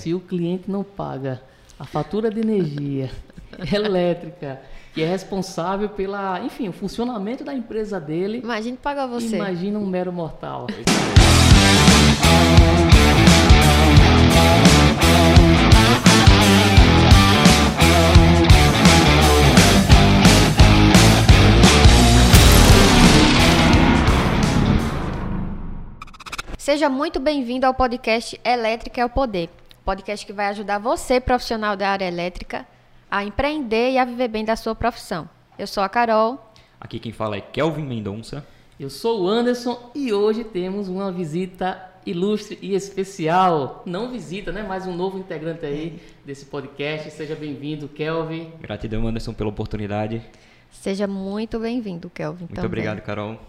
Se o cliente não paga a fatura de energia elétrica, que é responsável pela, enfim, o funcionamento da empresa dele, Imagine pagar você. imagina um mero mortal. Seja muito bem-vindo ao podcast Elétrica é o Poder. Podcast que vai ajudar você, profissional da área elétrica, a empreender e a viver bem da sua profissão. Eu sou a Carol. Aqui quem fala é Kelvin Mendonça. Eu sou o Anderson e hoje temos uma visita ilustre e especial. Não visita, né? Mais um novo integrante aí desse podcast. Seja bem-vindo, Kelvin. Gratidão, Anderson, pela oportunidade. Seja muito bem-vindo, Kelvin. Muito também. obrigado, Carol.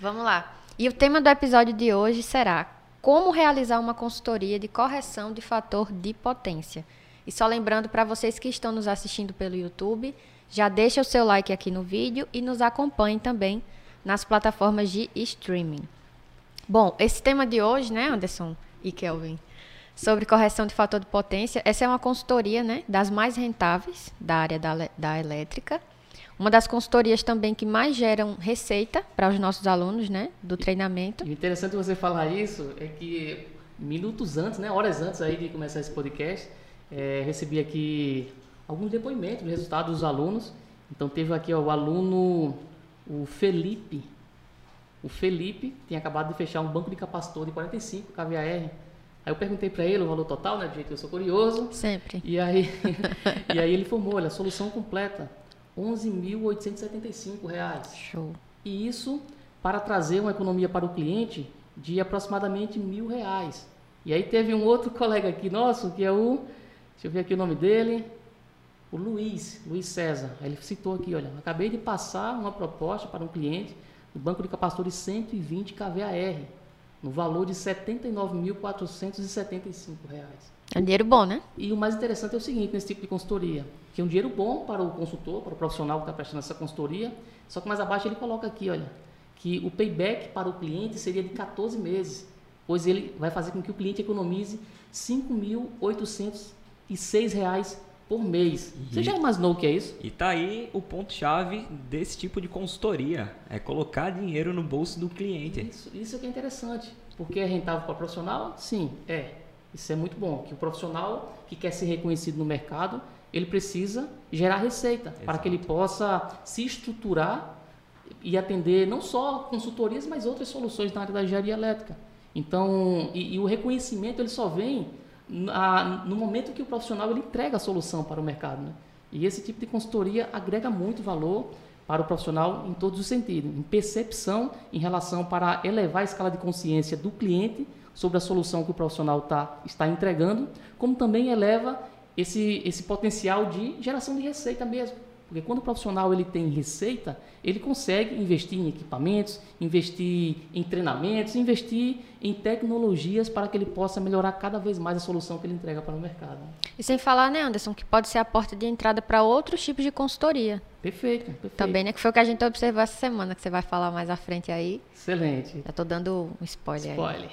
Vamos lá. E o tema do episódio de hoje será como realizar uma consultoria de correção de fator de potência. E só lembrando para vocês que estão nos assistindo pelo YouTube, já deixa o seu like aqui no vídeo e nos acompanhe também nas plataformas de streaming. Bom, esse tema de hoje, né, Anderson e Kelvin, sobre correção de fator de potência, essa é uma consultoria, né, das mais rentáveis da área da, da elétrica. Uma das consultorias também que mais geram receita para os nossos alunos, né, do treinamento. E interessante você falar isso é que minutos antes, né, horas antes aí de começar esse podcast, eh, recebi aqui alguns depoimentos do resultado dos alunos. Então teve aqui ó, o aluno, o Felipe. O Felipe tem acabado de fechar um banco de capacitor de 45 kVAR. Aí eu perguntei para ele o valor total, né, do jeito que eu sou curioso. Sempre. E aí, e aí ele informou, olha, a solução completa, 11.875 reais. Show. E isso para trazer uma economia para o cliente de aproximadamente mil reais. E aí teve um outro colega aqui nosso, que é o, deixa eu ver aqui o nome dele, o Luiz, Luiz César. Ele citou aqui, olha, acabei de passar uma proposta para um cliente do banco de capacitores 120 kVAR, no valor de 79.475 reais. É um dinheiro bom, né? E o mais interessante é o seguinte nesse tipo de consultoria, que é um dinheiro bom para o consultor, para o profissional que está prestando essa consultoria, só que mais abaixo ele coloca aqui, olha, que o payback para o cliente seria de 14 meses, pois ele vai fazer com que o cliente economize 5.806 reais por mês. Você já imaginou o que é isso? E tá aí o ponto-chave desse tipo de consultoria: é colocar dinheiro no bolso do cliente. Isso, isso é que é interessante, porque é rentável para o profissional? Sim, é. Isso é muito bom, que o profissional que quer ser reconhecido no mercado, ele precisa gerar receita para que ele possa se estruturar e atender não só consultorias, mas outras soluções na área da engenharia elétrica. Então, e, e o reconhecimento ele só vem na- no momento que o profissional ele entrega a solução para o mercado. Né? E esse tipo de consultoria agrega muito valor para o profissional em todos os sentidos, em percepção em relação para elevar a escala de consciência do cliente sobre a solução que o profissional tá, está entregando, como também eleva esse, esse potencial de geração de receita mesmo. Porque quando o profissional ele tem receita, ele consegue investir em equipamentos, investir em treinamentos, investir em tecnologias para que ele possa melhorar cada vez mais a solução que ele entrega para o mercado. E sem falar, né, Anderson, que pode ser a porta de entrada para outros tipos de consultoria. Perfeito, perfeito. Também, né? Que foi o que a gente observou essa semana, que você vai falar mais à frente aí. Excelente. Já tô dando um spoiler aí. Spoiler.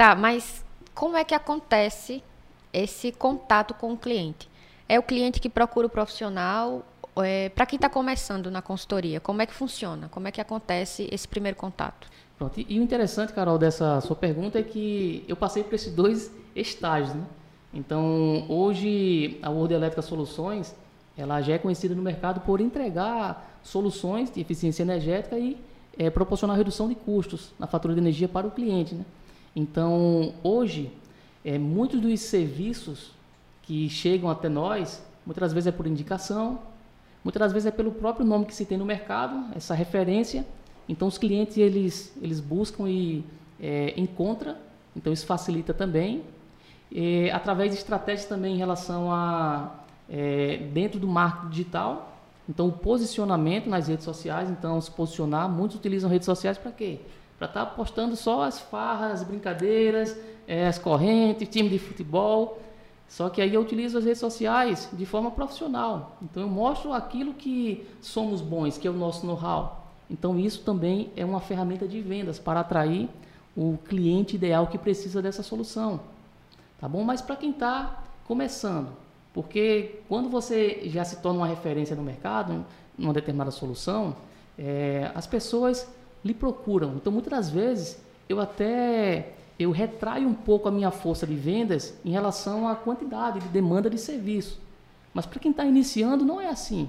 Tá, mas como é que acontece esse contato com o cliente? É o cliente que procura o profissional? É, Para quem está começando na consultoria, como é que funciona? Como é que acontece esse primeiro contato? Pronto. E, e o interessante, Carol, dessa sua pergunta é que eu passei por esses dois estágios, né? Então, hoje a World Elétrica Soluções, ela já é conhecida no mercado por entregar soluções de eficiência energética e eh, proporcionar redução de custos na fatura de energia para o cliente, né? Então, hoje, eh, muitos dos serviços que chegam até nós, muitas vezes é por indicação, muitas vezes é pelo próprio nome que se tem no mercado, essa referência. Então os clientes eles eles buscam e é, encontram, então isso facilita também. É, através de estratégias também em relação a é, dentro do marketing digital, então o posicionamento nas redes sociais, então se posicionar, muitos utilizam redes sociais para quê? Para estar postando só as farras, as brincadeiras, é, as correntes, time de futebol. Só que aí eu utilizo as redes sociais de forma profissional. Então eu mostro aquilo que somos bons, que é o nosso know-how. Então isso também é uma ferramenta de vendas para atrair o cliente ideal que precisa dessa solução. tá bom? Mas para quem está começando, porque quando você já se torna uma referência no mercado, numa determinada solução, é, as pessoas lhe procuram. Então, muitas das vezes, eu até eu retraio um pouco a minha força de vendas em relação à quantidade de demanda de serviço. Mas para quem está iniciando, não é assim.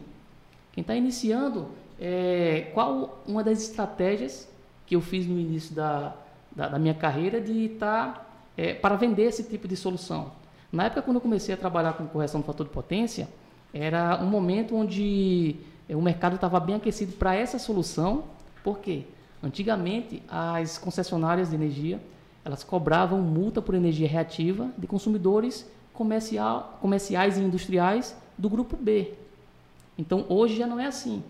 Quem está iniciando, é, qual uma das estratégias que eu fiz no início da, da, da minha carreira de estar tá, é, para vender esse tipo de solução? Na época, quando eu comecei a trabalhar com correção do fator de potência, era um momento onde é, o mercado estava bem aquecido para essa solução. Por quê? Antigamente, as concessionárias de energia elas cobravam multa por energia reativa de consumidores comercial, comerciais e industriais do grupo B. Então, hoje já não é assim.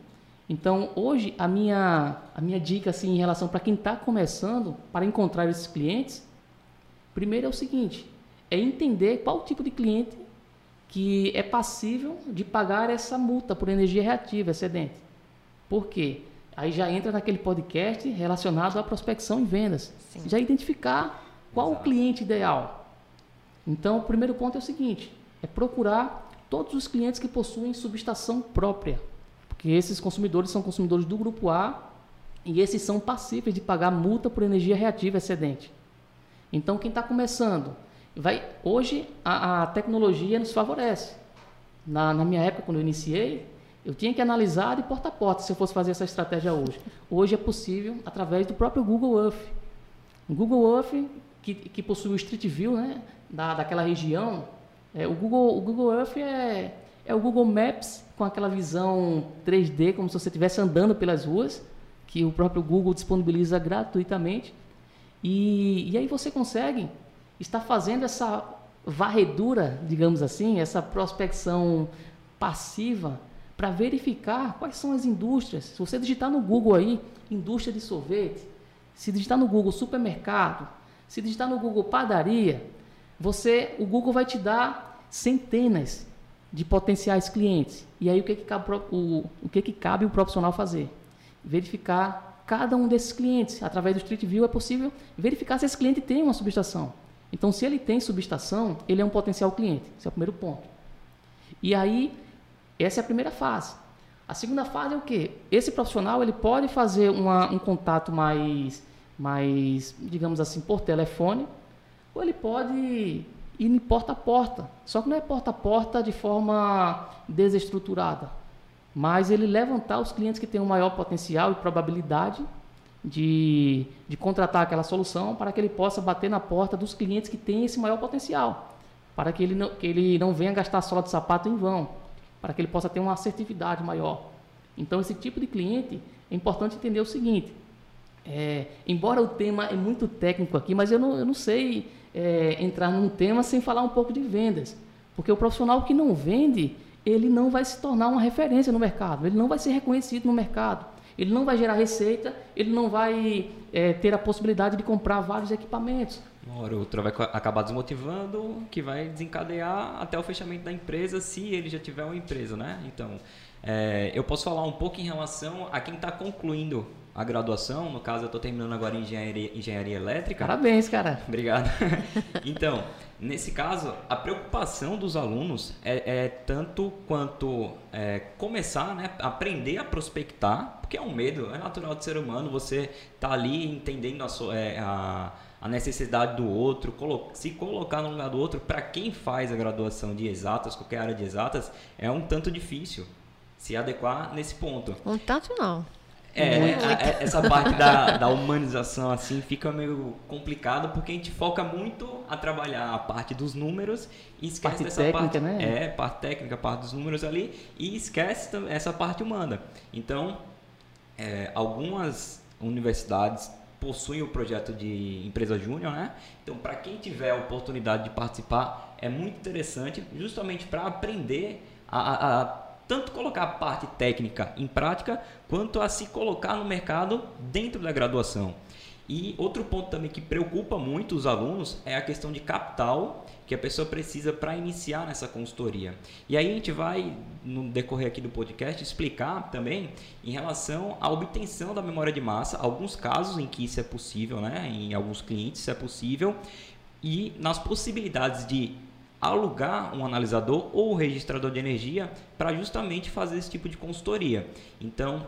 Então, hoje, a minha, a minha dica assim, em relação para quem está começando, para encontrar esses clientes, primeiro é o seguinte, é entender qual tipo de cliente que é passível de pagar essa multa por energia reativa excedente. Por quê? Aí já entra naquele podcast relacionado à prospecção e vendas. Sim. Já identificar qual Exato. o cliente ideal. Então, o primeiro ponto é o seguinte: é procurar todos os clientes que possuem subestação própria. Porque esses consumidores são consumidores do grupo A e esses são passíveis de pagar multa por energia reativa excedente. Então, quem está começando, vai hoje a, a, tecnologia nos favorece. Na, na minha época, quando eu iniciei, eu tinha que analisar de porta a porta se eu fosse fazer essa estratégia hoje. Hoje é possível através do próprio Google Earth. O Google Earth, que, que possui o Street View né, da, daquela região, é, o, Google, o Google Earth é, é o Google Maps com aquela visão 3D, como se você estivesse andando pelas ruas, que o próprio Google disponibiliza gratuitamente. E, e aí você consegue estar fazendo essa varredura, digamos assim, essa prospecção passiva para verificar quais são as indústrias. Se você digitar no Google aí, indústria de sorvete, se digitar no Google supermercado, se digitar no Google padaria, você, o Google vai te dar centenas de potenciais clientes. E aí o que, que cabe o, o que, que cabe o profissional fazer? Verificar cada um desses clientes. Através do Street View é possível verificar se esse cliente tem uma subestação. Então, se ele tem subestação, ele é um potencial cliente. Esse é o primeiro ponto. E aí essa é a primeira fase. A segunda fase é o quê? Esse profissional ele pode fazer uma, um contato mais, mais, digamos assim, por telefone, ou ele pode ir porta a porta. Só que não é porta a porta de forma desestruturada, mas ele levantar os clientes que têm um maior potencial e probabilidade de, de contratar aquela solução para que ele possa bater na porta dos clientes que têm esse maior potencial, para que ele não, que ele não venha gastar sola de sapato em vão para que ele possa ter uma assertividade maior. Então, esse tipo de cliente, é importante entender o seguinte: é, embora o tema é muito técnico aqui, mas eu não, eu não sei é, entrar num tema sem falar um pouco de vendas. Porque o profissional que não vende, ele não vai se tornar uma referência no mercado, ele não vai ser reconhecido no mercado, ele não vai gerar receita, ele não vai é, ter a possibilidade de comprar vários equipamentos. Uma hora ou outra vai acabar desmotivando, que vai desencadear até o fechamento da empresa, se ele já tiver uma empresa, né? Então, é, eu posso falar um pouco em relação a quem está concluindo a graduação. No caso, eu estou terminando agora engenharia, engenharia elétrica. Parabéns, cara. Obrigado. então, nesse caso, a preocupação dos alunos é, é tanto quanto é, começar, né, aprender a prospectar, porque é um medo, é natural do ser humano. Você tá ali entendendo a, sua, é, a a necessidade do outro, se colocar no lugar do outro, para quem faz a graduação de exatas, qualquer área de exatas, é um tanto difícil se adequar nesse ponto. Um tanto não. É, Muito. essa parte da, da humanização assim fica meio complicado porque a gente foca muito a trabalhar a parte dos números e esquece parte dessa técnica, parte, né? é, parte técnica, parte dos números ali e esquece essa parte humana. Então, é, algumas universidades possuem o projeto de empresa júnior, né? Então, para quem tiver a oportunidade de participar, é muito interessante, justamente para aprender a, a, a, tanto colocar a parte técnica em prática, quanto a se colocar no mercado dentro da graduação. E outro ponto também que preocupa muito os alunos é a questão de capital que a pessoa precisa para iniciar nessa consultoria. E aí a gente vai, no decorrer aqui do podcast, explicar também em relação à obtenção da memória de massa, alguns casos em que isso é possível, né? em alguns clientes isso é possível, e nas possibilidades de alugar um analisador ou registrador de energia para justamente fazer esse tipo de consultoria. Então,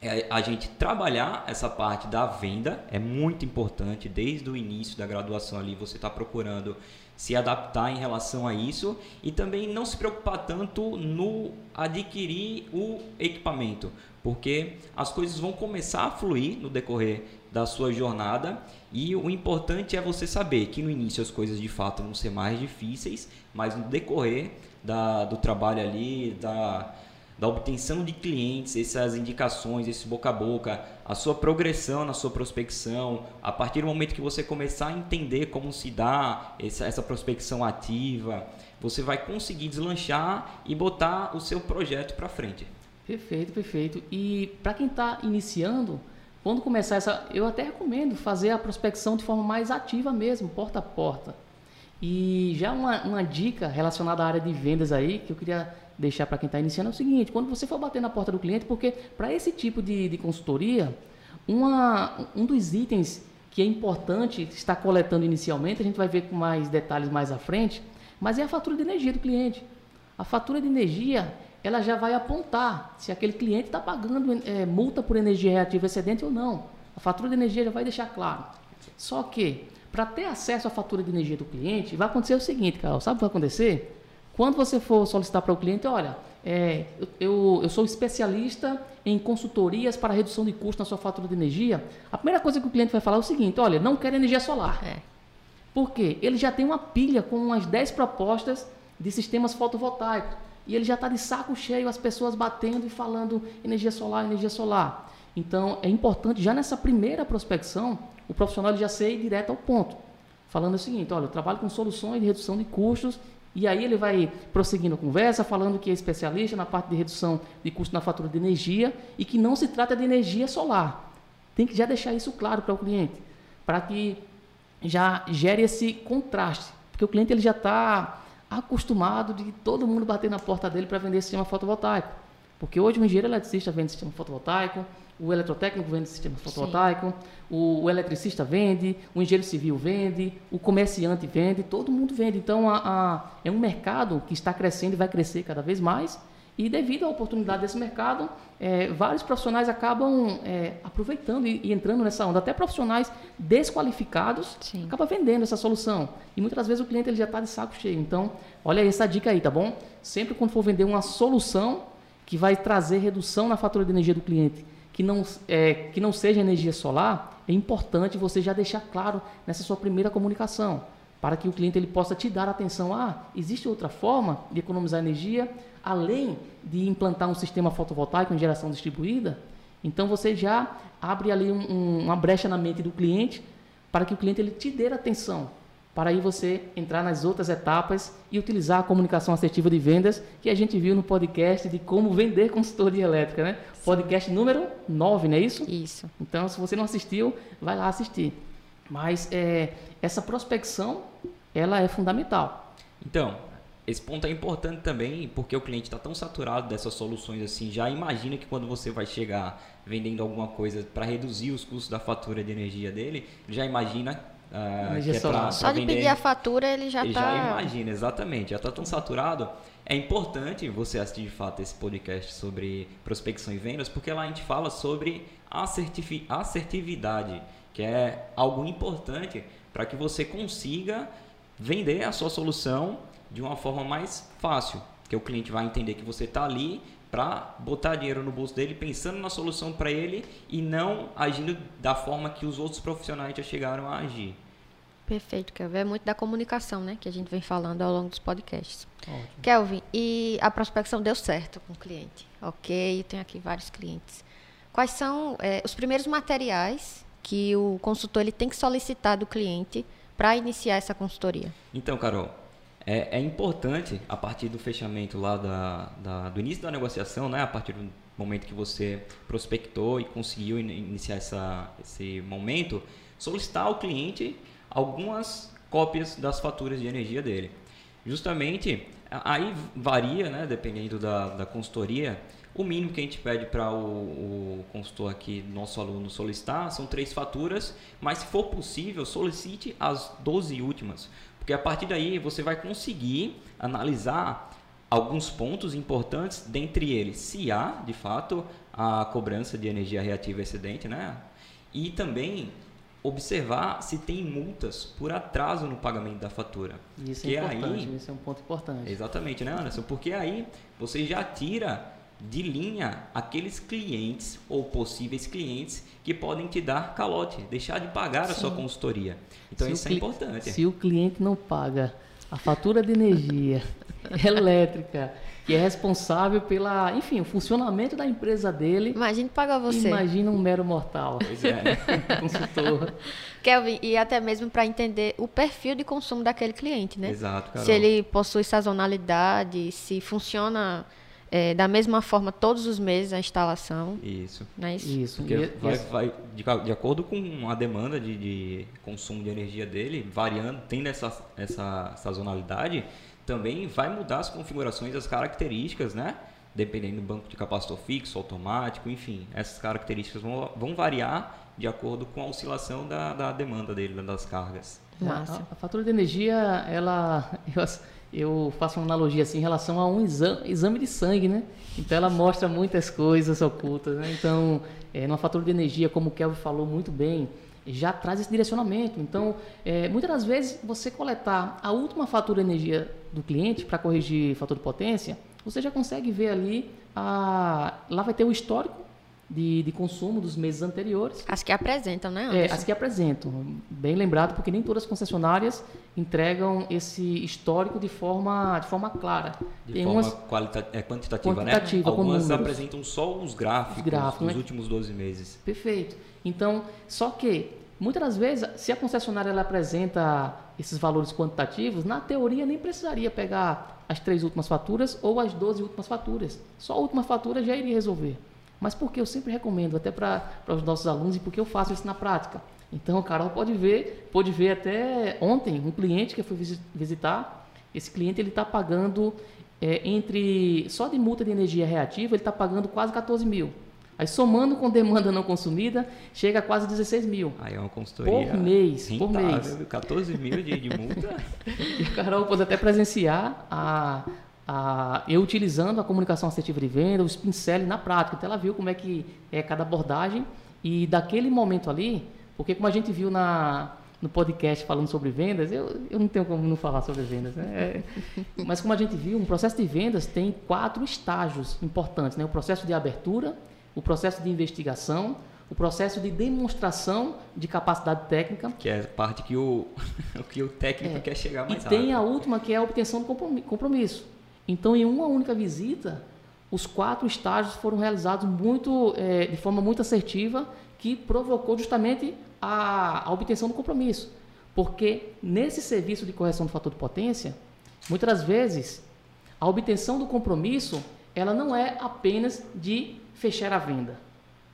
é a gente trabalhar essa parte da venda é muito importante desde o início da graduação ali você está procurando se adaptar em relação a isso e também não se preocupar tanto no adquirir o equipamento porque as coisas vão começar a fluir no decorrer da sua jornada e o importante é você saber que no início as coisas de fato vão ser mais difíceis mas no decorrer da, do trabalho ali da da obtenção de clientes, essas indicações, esse boca a boca, a sua progressão na sua prospecção, a partir do momento que você começar a entender como se dá essa, essa prospecção ativa, você vai conseguir deslanchar e botar o seu projeto para frente. Perfeito, perfeito. E para quem está iniciando, quando começar essa, eu até recomendo fazer a prospecção de forma mais ativa mesmo, porta a porta. E já uma, uma dica relacionada à área de vendas aí, que eu queria deixar para quem está iniciando é o seguinte: quando você for bater na porta do cliente, porque para esse tipo de, de consultoria, uma, um dos itens que é importante estar coletando inicialmente, a gente vai ver com mais detalhes mais à frente, mas é a fatura de energia do cliente. A fatura de energia ela já vai apontar se aquele cliente está pagando é, multa por energia reativa excedente ou não. A fatura de energia já vai deixar claro. Só que, para ter acesso à fatura de energia do cliente, vai acontecer o seguinte, Carol, sabe o que vai acontecer? Quando você for solicitar para o cliente, olha, é, eu, eu sou especialista em consultorias para redução de custo na sua fatura de energia, a primeira coisa que o cliente vai falar é o seguinte, olha, não quero energia solar. É. Por quê? Ele já tem uma pilha com umas 10 propostas de sistemas fotovoltaicos. E ele já está de saco cheio, as pessoas batendo e falando energia solar, energia solar. Então, é importante, já nessa primeira prospecção, o profissional já ser direto ao ponto. Falando o seguinte, olha, eu trabalho com soluções de redução de custos e aí ele vai prosseguindo a conversa, falando que é especialista na parte de redução de custo na fatura de energia e que não se trata de energia solar. Tem que já deixar isso claro para o cliente, para que já gere esse contraste, porque o cliente ele já está acostumado de todo mundo bater na porta dele para vender sistema fotovoltaico. Porque hoje o engenheiro eletricista vende sistema fotovoltaico, o eletrotécnico vende sistema fotovoltaico, o, o, eletricista vende, o engenheiro civil vende, o comerciante vende, todo mundo vende. Então, a, a, é um mercado que está crescendo e vai crescer cada vez mais. E devido à oportunidade desse mercado, é, vários profissionais acabam é, aproveitando e, e, entrando nessa onda. Até profissionais desqualificados Sim. acabam vendendo essa solução. E muitas vezes o cliente ele já está de saco cheio. Então, olha essa dica aí, tá bom? Sempre quando for vender uma solução que vai trazer redução na fatura de energia do cliente que não, é, que não seja energia solar, é importante você já deixar claro nessa sua primeira comunicação, para que o cliente ele possa te dar atenção. Ah, existe outra forma de economizar energia, além de implantar um sistema fotovoltaico em geração distribuída? Então você já abre ali um, um, uma brecha na mente do cliente para que o cliente ele te dê atenção para aí você entrar nas outras etapas e utilizar a comunicação assertiva de vendas que a gente viu no podcast de como vender consultoria elétrica, né? Sim. Podcast número 9, não é isso? Isso. Então, se você não assistiu, vai lá assistir. Mas é, essa prospecção, ela é fundamental. Então, esse ponto é importante também porque o cliente está tão saturado dessas soluções assim, já imagina que quando você vai chegar vendendo alguma coisa para reduzir os custos da fatura de energia dele, já imagina Uh, é pra, Só de vender, pedir a fatura ele já está. Já imagina, exatamente. Já está tão saturado. É importante você assistir de fato esse podcast sobre prospecção e vendas, porque lá a gente fala sobre assertividade, que é algo importante para que você consiga vender a sua solução de uma forma mais fácil. Que o cliente vai entender que você está ali para botar dinheiro no bolso dele, pensando na solução para ele e não agindo da forma que os outros profissionais já chegaram a agir. Perfeito, Kelvin. É muito da comunicação, né? Que a gente vem falando ao longo dos podcasts. Ótimo. Kelvin, e a prospecção deu certo com o cliente. Ok, eu tenho aqui vários clientes. Quais são é, os primeiros materiais que o consultor ele tem que solicitar do cliente para iniciar essa consultoria? Então, Carol, é, é, importante, a partir do fechamento lá da, da, do início da negociação, né? A partir do momento que você prospectou e conseguiu iniciar essa, esse momento, solicitar ao cliente algumas cópias das faturas de energia dele. Justamente Aí varia, né, dependendo da, da consultoria. O mínimo que a gente pede para o, o, consultor aqui, nosso aluno, solicitar são três faturas, mas se for possível, solicite as 12 últimas, porque a partir daí você vai conseguir analisar alguns pontos importantes, dentre eles, se há, de fato, a cobrança de energia reativa excedente, né? E também observar se tem multas por atraso no pagamento da fatura. Isso é importante, aí, isso é um ponto importante. Exatamente, né, Anderson? Porque aí você já tira de linha aqueles clientes ou possíveis clientes que podem te dar calote, deixar de pagar Sim. a sua consultoria. Então se isso é importante. Se o cliente não paga a fatura de energia elétrica que é responsável pela, enfim, o funcionamento da empresa dele. Imagine pagar você. Imagina um mero mortal. Pois é. Né? Consultor. Kelvin, e até mesmo para entender o perfil de consumo daquele cliente, né? Exato, Carol. Se ele possui sazonalidade, se funciona é, da mesma forma todos os meses a instalação. Isso. Não é isso? Isso. Porque e, vai, vai de, de, acordo com a demanda de, de, consumo de energia dele, variando, tendo essa, essa sazonalidade, também vai mudar as configurações, as características, né? Dependendo do banco de capacitor fixo, automático, enfim, essas características vão, vão variar de acordo com a oscilação da, da demanda dele, das cargas. Massa. A, a, fatura de energia, ela, eu, eu, faço uma analogia assim em relação a um exame, de sangue, né? Então ela mostra muitas coisas ocultas, né? Então, é, numa fatura de energia, como o Kelvin falou muito bem, já traz esse direcionamento. Então, é, muitas das vezes, você coletar a última fatura de energia do cliente para corrigir fator de potência, você já consegue ver ali, a, lá vai ter o histórico de, de consumo dos meses anteriores. As que apresentam, né? Anderson? É, as que apresentam. Bem lembrado, porque nem todas as concessionárias entregam esse histórico de forma, de forma clara. De Tem forma umas, qualita é, quantitativa, né? quantitativa, né? Algumas apresentam só os gráficos, os gráficos dos né? últimos 12 meses. Perfeito. Então, só que muitas das vezes, se a concessionária ela apresenta esses valores quantitativos, na teoria nem precisaria pegar as três últimas faturas ou as 12 últimas faturas. Só a última fatura já iria resolver. Mas porque eu sempre recomendo, até para os nossos alunos, e porque eu faço isso na prática. Então, o Carol pode ver, pode ver até ontem, um cliente que eu fui visitar, esse cliente ele está pagando é, entre, só de multa de energia reativa, ele está pagando quase 14 mil. Aí somando com demanda não consumida, chega a quase 16 mil. Aí é uma consultoria por mês, rentável, por mês. 14 mil de, de multa. e a Carol pode até presenciar a, a, eu utilizando a comunicação assertiva de venda, o Spincel na prática. Então ela viu como é que é cada abordagem e daquele momento ali, porque como a gente viu na, no podcast falando sobre vendas, eu, eu não tenho como não falar sobre vendas. Né? É, mas como a gente viu, um processo de vendas tem quatro estágios importantes. Né? O processo de abertura, o processo de investigação, o processo de demonstração de capacidade técnica. Que é a parte que o, que o técnico é, quer chegar mais e rápido. E tem a última, que é a obtenção do compromisso. Então, em uma única visita, os quatro estágios foram realizados muito, é, de forma muito assertiva, que provocou justamente a, a obtenção do compromisso. Porque nesse serviço de correção do fator de potência, muitas vezes, a obtenção do compromisso ela não é apenas de fechar a venda,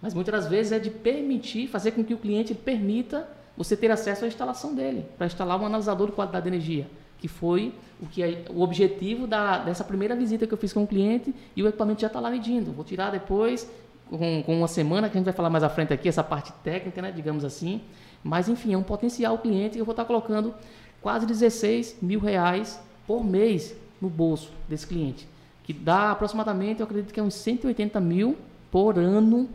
mas muitas vezes é de permitir, fazer com que o cliente permita você ter acesso à instalação dele, para instalar um analisador de qualidade de energia, que foi o que é, o objetivo da, dessa primeira visita que eu fiz com o cliente e o equipamento já está lá medindo. Vou tirar depois, com, com, uma semana, que a gente vai falar mais à frente aqui, essa parte técnica, né, digamos assim. Mas, enfim, é um potencial cliente que eu vou estar colocando quase 16 mil reais por mês no bolso desse cliente, que dá aproximadamente, eu acredito que é uns 180 mil por ano,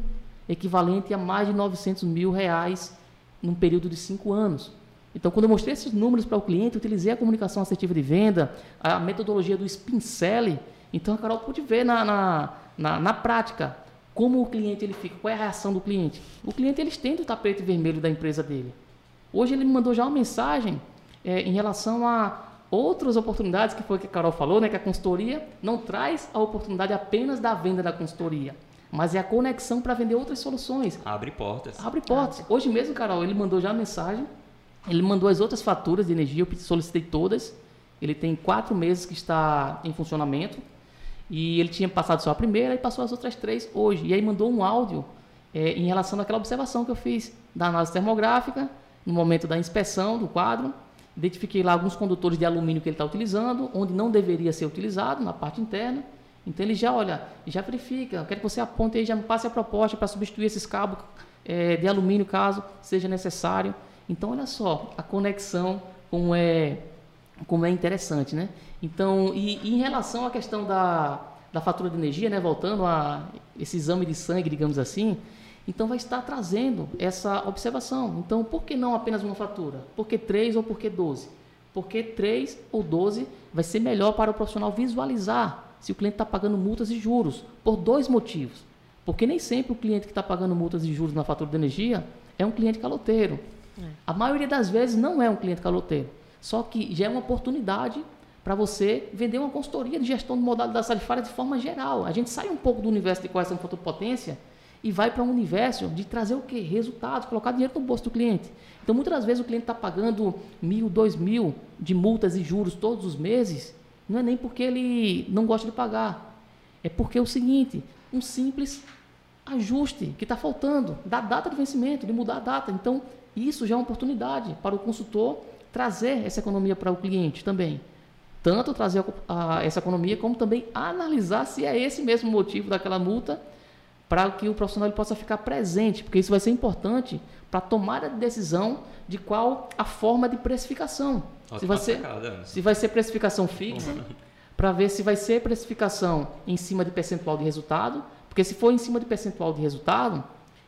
equivalente a mais de 900 mil reais num período de cinco anos. Então, quando eu mostrei esses números para o cliente, utilizei a comunicação assertiva de venda, a metodologia do Spincele, então a Carol pôde ver na, na, na, na, prática como o cliente ele fica, qual é a reação do cliente. O cliente ele estende o tapete vermelho da empresa dele. Hoje ele me mandou já uma mensagem é, em relação a outras oportunidades, que foi o que a Carol falou, né, que a consultoria não traz a oportunidade apenas da venda da consultoria mas é a conexão para vender outras soluções. Abre portas. Abre portas. Hoje mesmo, Carol, ele mandou já a mensagem, ele mandou as outras faturas de energia, eu solicitei todas. Ele tem quatro meses que está em funcionamento e ele tinha passado só a primeira e passou as outras três hoje. E aí mandou um áudio é, em relação àquela observação que eu fiz da análise termográfica, no momento da inspeção do quadro, identifiquei lá alguns condutores de alumínio que ele está utilizando, onde não deveria ser utilizado, na parte interna. Então ele já olha, já verifica, eu quero que você aponte aí, já me passe a proposta para substituir esses cabos é, de alumínio caso seja necessário. Então olha só a conexão como é, como é interessante, né? Então, e, e em relação à questão da, da fatura de energia, né, voltando a esse exame de sangue, digamos assim, então vai estar trazendo essa observação. Então, por que não apenas uma fatura? Por que três ou por que 12? Porque três ou 12 vai ser melhor para o profissional visualizar se o cliente está pagando multas e juros, por dois motivos. Porque nem sempre o cliente que está pagando multas e juros na fatura de energia é um cliente caloteiro. É. A maioria das vezes não é um cliente caloteiro. Só que já é uma oportunidade para você vender uma consultoria de gestão de modalidade tarifária de forma geral. A gente sai um pouco do universo de correção de fator potência e vai para um universo de trazer o quê? Resultados, colocar dinheiro no bolso do cliente. Então, muitas das vezes o cliente está pagando mil, dois mil de multas e juros todos os meses não é nem porque ele não gosta de pagar. É porque é o seguinte, um simples ajuste que está faltando da data de vencimento, de mudar a data. Então, isso já é uma oportunidade para o consultor trazer essa economia para o cliente também. Tanto trazer a, a, essa economia, como também analisar se é esse mesmo motivo daquela multa para que o profissional possa ficar presente, porque isso vai ser importante para a tomada de decisão de qual a forma de precificação. se vai, ser, se vai ser precificação fixa, para ver se vai ser precificação em cima de percentual de resultado, porque se for em cima de percentual de resultado,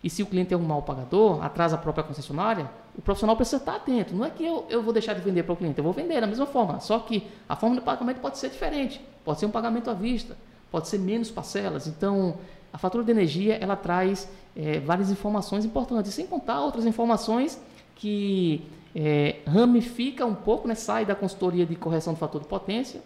e se o cliente é um mau pagador, atrasa a própria concessionária, o profissional precisa estar atento. Não é que eu, eu vou deixar de vender para o cliente, eu vou vender da mesma forma, só que a forma de pagamento pode ser diferente. Pode ser um pagamento à vista, pode ser menos parcelas. Então, a fatura de energia ela traz é, várias informações importantes, sem contar outras informações que é, ramifica um pouco, né, sai da consultoria de correção do fator de potência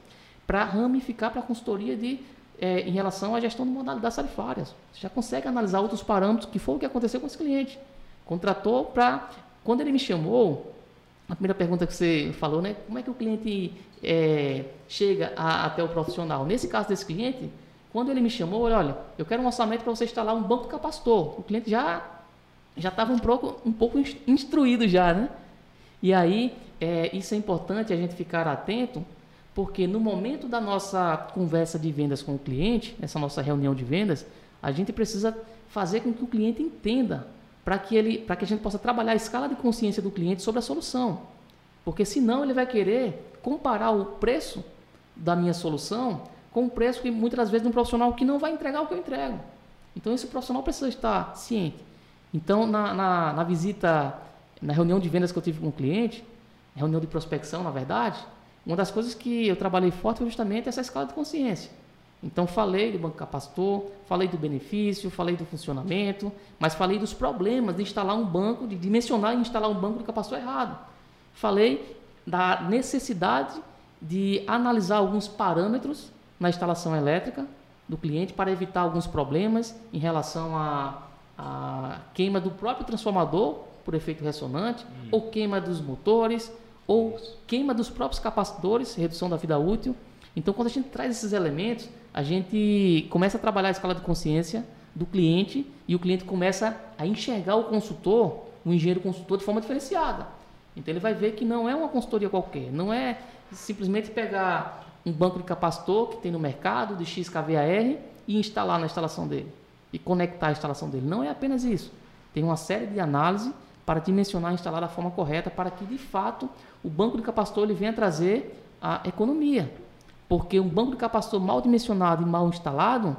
para ramificar para a consultoria de, é, em relação à gestão de modalidades tarifárias. Você já consegue analisar outros parâmetros, que foi o que aconteceu com esse cliente. Contratou para... Quando ele me chamou, a primeira pergunta que você falou, né? Como é que o cliente é, chega a, até o profissional? Nesse caso desse cliente, quando ele me chamou, olha, eu quero um orçamento para você instalar um banco capacitor. O cliente já já estava um pouco, um pouco instruído já, né? E aí, é, isso é importante a gente ficar atento, porque no momento da nossa conversa de vendas com o cliente, nessa nossa reunião de vendas, a gente precisa fazer com que o cliente entenda para que ele, para que a gente possa trabalhar a escala de consciência do cliente sobre a solução. Porque senão ele vai querer comparar o preço da minha solução com o preço que muitas das vezes um profissional que não vai entregar o que eu entrego. Então esse profissional precisa estar ciente. Então, na, na, na, visita, na reunião de vendas que eu tive com o cliente, reunião de prospecção, na verdade, uma das coisas que eu trabalhei forte foi justamente essa escala de consciência. Então, falei do banco capacitor, falei do benefício, falei do funcionamento, mas falei dos problemas de instalar um banco, de dimensionar e instalar um banco de capacitor errado. Falei da necessidade de analisar alguns parâmetros na instalação elétrica do cliente para evitar alguns problemas em relação a a queima do próprio transformador por efeito ressonante, hum. ou queima dos motores, ou queima dos próprios capacitores, redução da vida útil. Então, quando a gente traz esses elementos, a gente começa a trabalhar a escala de consciência do cliente e o cliente começa a enxergar o consultor, o engenheiro consultor, de forma diferenciada. Então, ele vai ver que não é uma consultoria qualquer, não é simplesmente pegar um banco de capacitor que tem no mercado, de XKVAR, e instalar na instalação dele e conectar a instalação dele. Não é apenas isso. Tem uma série de análises para dimensionar e instalar da forma correta para que, de fato, o banco de capacitor ele venha trazer a economia. Porque um banco de capacitor mal dimensionado e mal instalado,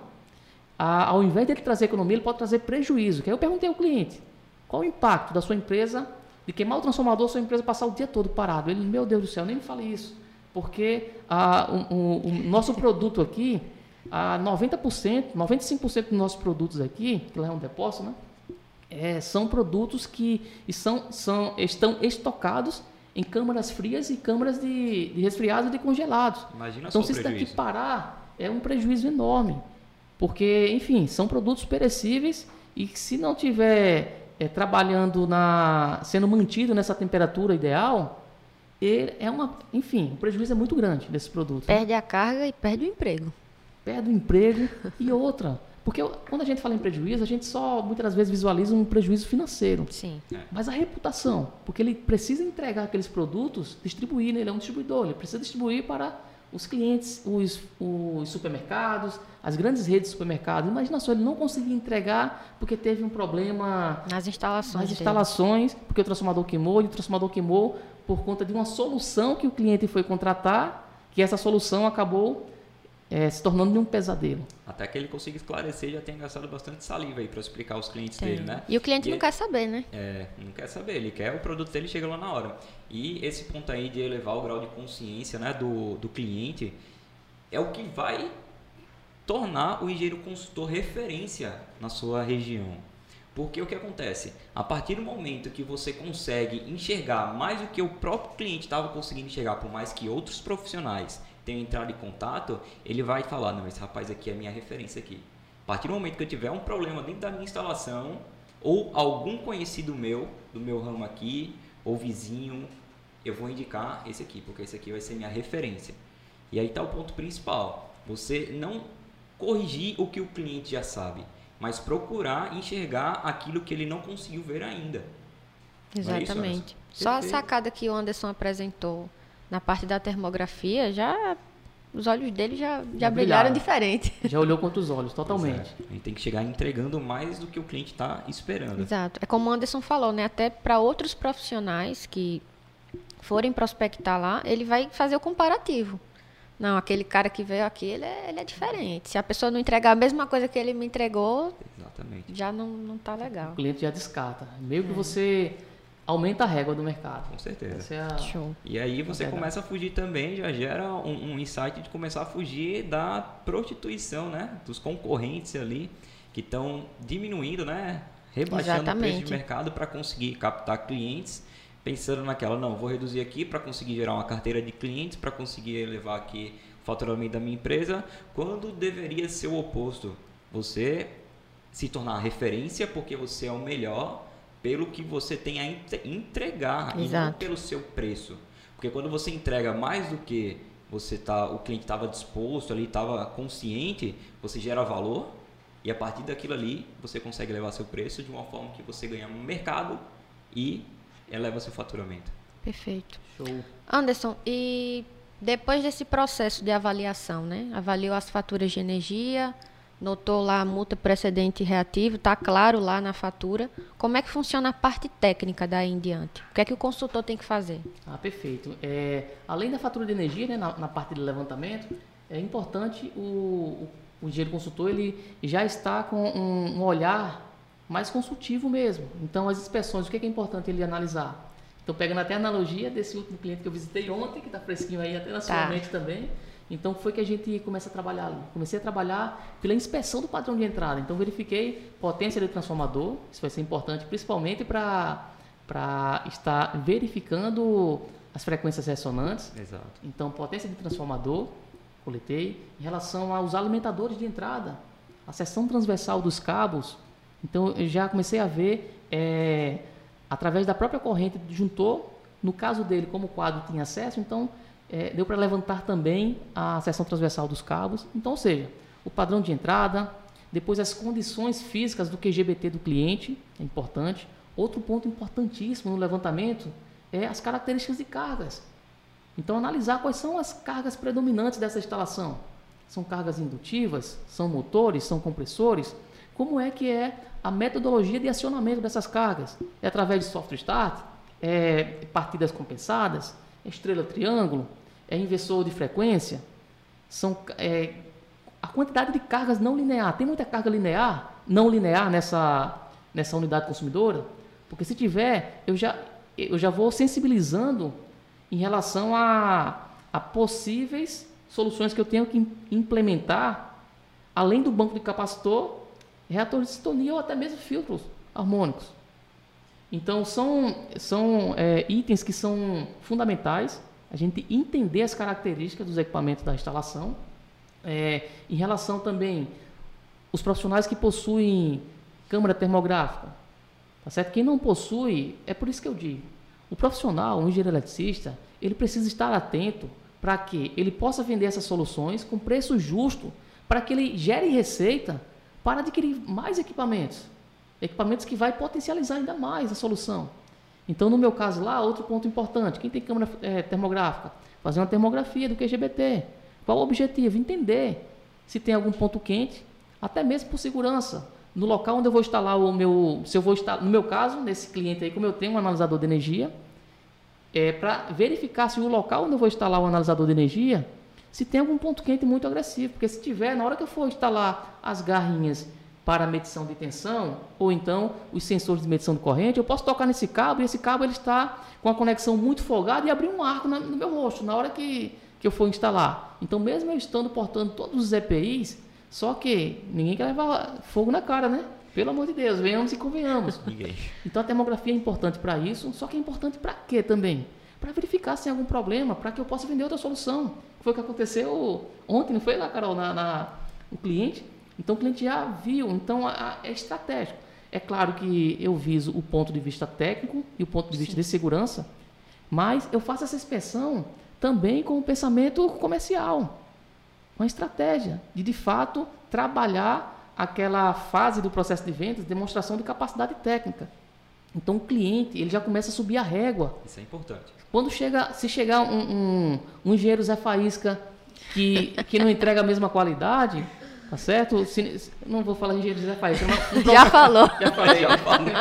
a, ao invés de ele trazer economia, ele pode trazer prejuízo. Que aí eu perguntei ao cliente, qual o impacto da sua empresa de queimar o transformador, sua empresa passar o dia todo parado? Ele, meu Deus do céu, nem me fale isso. Porque a, o, o, o nosso produto aqui, a 90%, 95% dos nossos produtos aqui, que lá é um depósito, né? É, são produtos que são, são, estão estocados em câmaras frias e câmaras de, de resfriados e de congelados. Imagina então, se isso daqui parar, é um prejuízo enorme. Porque, enfim, são produtos perecíveis e se não tiver é, trabalhando na. sendo mantido nessa temperatura ideal, ele é uma. Enfim, o prejuízo é muito grande desse produto. Perde a carga e perde o emprego perde o emprego e outra. Porque quando a gente fala em prejuízo, a gente só muitas das vezes visualiza um prejuízo financeiro. Sim. É. Mas a reputação, porque ele precisa entregar aqueles produtos, distribuir, né? ele é um distribuidor, ele precisa distribuir para os clientes, os, os supermercados, as grandes redes de supermercados. Imagina só, ele não conseguir entregar porque teve um problema Nas instalações. nas dele. instalações, porque o transformador queimou, e o transformador queimou por conta de uma solução que o cliente foi contratar, que essa solução acabou eh, se tornando de um pesadelo. Até que ele consiga esclarecer, já tem gastado bastante saliva aí para explicar aos clientes Tem. dele, né? E o cliente E não ele- quer saber, né? É, não quer saber, ele quer o produto dele chega lá na hora. E esse ponto aí de elevar o grau de consciência né, do, do cliente é o que vai tornar o engenheiro consultor referência na sua região. Porque o que acontece? A partir do momento que você consegue enxergar mais do que o próprio cliente estava conseguindo enxergar, por mais que outros profissionais tenham entrado em contato, ele vai falar, não, esse rapaz aqui é minha referência aqui. A partir do momento que eu tiver um problema dentro da minha instalação, ou algum conhecido meu, do meu ramo aqui, ou vizinho, eu vou indicar esse aqui, porque esse aqui vai ser minha referência. E aí está o ponto principal. Você não corrigir o que o cliente já sabe, mas procurar enxergar aquilo que ele não conseguiu ver ainda. Não é isso, Exatamente. Só a sacada que o Anderson apresentou na parte da termografia, já os olhos dele já, já Já brilharam brilharam. diferente. Já olhou com outros olhos, totalmente. É. A gente tem que chegar entregando mais do que o cliente está esperando. Exato. É como o Anderson falou, né? Até para outros profissionais que forem prospectar lá, ele vai fazer o comparativo. Não, aquele cara que veio aqui, ele é, ele é diferente. Se a pessoa não entregar a mesma coisa que ele me entregou, Exatamente. já não, não tá legal. O cliente já descarta. Meio que você aumenta a régua do mercado. Com certeza. Essa é a... Show. E aí você começa a fugir também, já gera um, um insight de começar a fugir da prostituição, né? Dos concorrentes ali que estão diminuindo, né? Rebaixando o preço Exatamente. de mercado para conseguir captar clientes, pensando naquela, não, vou reduzir aqui para conseguir gerar uma carteira de clientes, para conseguir elevar aqui o faturamento da minha empresa, quando deveria ser o oposto. Você se tornar referência porque você é o melhor pelo que você tem a entre- entregar e não Exato. pelo seu preço. Porque quando você entrega mais do que você tá, o cliente estava disposto ali, estava consciente, você gera valor e a partir daquilo ali você consegue levar seu preço de uma forma que você ganha no mercado e eleva seu faturamento. Perfeito. Show. Anderson, e depois desse processo de avaliação, né? Avaliou as faturas de energia, notou lá a multa precedente e reativo, tá claro lá na fatura. Como é que funciona a parte técnica daí em diante? O que é que o consultor tem que fazer? Ah, perfeito. É, além da fatura de energia, né, na, na parte de levantamento, é importante o, o, o engenheiro consultor ele já está com um, um olhar mais consultivo mesmo. Então, as inspeções, o que é, que é importante ele analisar? Então, pegando até a analogia desse último cliente que eu visitei ontem, que está fresquinho aí até na sua Tá. mente também. Então, foi que a gente começa a trabalhar. Comecei a trabalhar pela inspeção do padrão de entrada. Então, verifiquei potência do transformador. Isso vai ser importante, principalmente para para estar verificando as frequências ressonantes. Exato. Então, potência de transformador, coletei. Em relação aos alimentadores de entrada, a seção transversal dos cabos. Então, eu já comecei a ver, é, através da própria corrente do disjuntor, no caso dele, como o quadro tinha acesso, então é, deu para levantar também a seção transversal dos cabos. Então, ou seja, o padrão de entrada, depois as condições físicas do QGBT do cliente, é importante. Outro ponto importantíssimo no levantamento é as características de cargas. Então, analisar quais são as cargas predominantes dessa instalação. São cargas indutivas? São motores? São compressores? Como é que é a metodologia de acionamento dessas cargas? É através de software start? É partidas compensadas? É estrela triângulo? É inversor de frequência? São é, a quantidade de cargas não linear. Tem muita carga linear, não linear nessa, nessa unidade consumidora? Porque se tiver, eu já, eu já vou sensibilizando em relação a, a possíveis soluções que eu tenho que im- implementar, além do banco de capacitor, reatores de sintonia ou até mesmo filtros harmônicos. Então, são, são é, itens que são fundamentais, a gente entender as características dos equipamentos da instalação. É, em relação também os profissionais que possuem câmara termográfica, tá certo? Quem não possui, é por isso que eu digo, o profissional, o engenheiro eletricista, ele precisa estar atento para que ele possa vender essas soluções com preço justo, para que ele gere receita para adquirir mais equipamentos. Equipamentos que vai potencializar ainda mais a solução. Então, no meu caso lá, outro ponto importante, quem tem câmera é, termográfica, fazer uma termografia do QGBT. Qual o objetivo? Entender se tem algum ponto quente, até mesmo por segurança. No local onde eu vou instalar o meu, se eu vou estar, no meu caso, nesse cliente aí, como eu tenho um analisador de energia, é para verificar se o local onde eu vou instalar o analisador de energia, se tem algum ponto quente muito agressivo, porque se tiver, na hora que eu for instalar as garrinhas para medição de tensão, ou então os sensores de medição de corrente, eu posso tocar nesse cabo e esse cabo ele está com a conexão muito folgada e abrir um arco no meu rosto na hora que, que eu for instalar. Então, mesmo eu estando portando todos os EPIs, só que ninguém quer levar fogo na cara, né? Pelo amor de Deus, venhamos e convenhamos. Ninguém. Então a termografia é importante para isso, só que é importante para quê também? Para verificar se tem algum problema, para que eu possa vender outra solução. Foi o que aconteceu ontem, não foi lá, Carol, na, na o cliente? Então o cliente já viu, então a, a, é estratégico. É claro que eu viso o ponto de vista técnico e o ponto de vista Sim. de segurança, mas eu faço essa inspeção também com o pensamento comercial uma estratégia de, de fato, trabalhar aquela fase do processo de vendas, demonstração de capacidade técnica. Então, o cliente ele já começa a subir a régua. Isso é importante. Quando chega, se chegar um, um, um engenheiro Zé Faísca que, que não entrega a mesma qualidade, Tá certo? Se, não vou falar engenheiro Zé Faísca. Não, já falou. Já falei, já falei.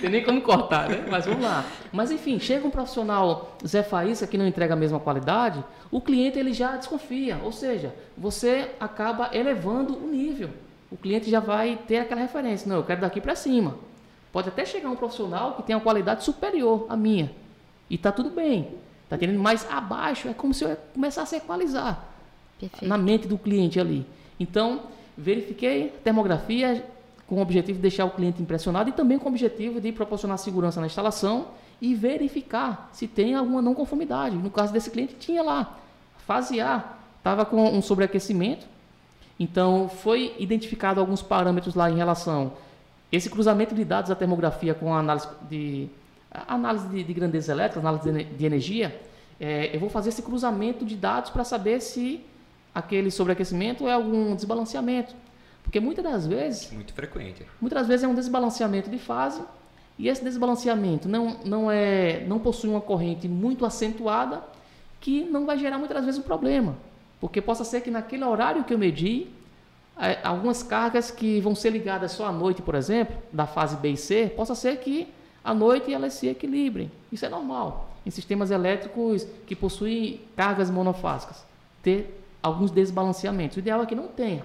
Tem nem como cortar, né? Mas vamos lá. Mas enfim, chega um profissional Zé Faísca que não entrega a mesma qualidade, o cliente ele já desconfia. Ou seja, você acaba elevando o nível. O cliente já vai ter aquela referência. Não, eu quero daqui para cima. Pode até chegar um profissional que tem uma qualidade superior à minha. E tá tudo bem. Tá querendo mais abaixo. É como se eu começasse a equalizar Perfeito. na mente do cliente ali. Então, verifiquei termografia com o objetivo de deixar o cliente impressionado e também com o objetivo de proporcionar segurança na instalação e verificar se tem alguma não conformidade. No caso desse cliente, tinha lá. Fase A estava com um sobreaquecimento. Então, foi identificado alguns parâmetros lá em relação esse cruzamento de dados da termografia com a análise de, a análise de, de grandeza elétrica, análise de, de energia. É, eu vou fazer esse cruzamento de dados para saber se aquele sobreaquecimento é algum desbalanceamento. Porque muitas das vezes. Muito frequente. Muitas das vezes é um desbalanceamento de fase. E esse desbalanceamento não, não, é, não possui uma corrente muito acentuada que não vai gerar muitas vezes um problema. Porque possa ser que naquele horário que eu medi, é, algumas cargas que vão ser ligadas só à noite, por exemplo, da fase B e C, possa ser que à noite elas se equilibrem. Isso é normal em sistemas elétricos que possuem cargas monofásicas. Ter alguns desbalanceamentos. O ideal é que não tenha,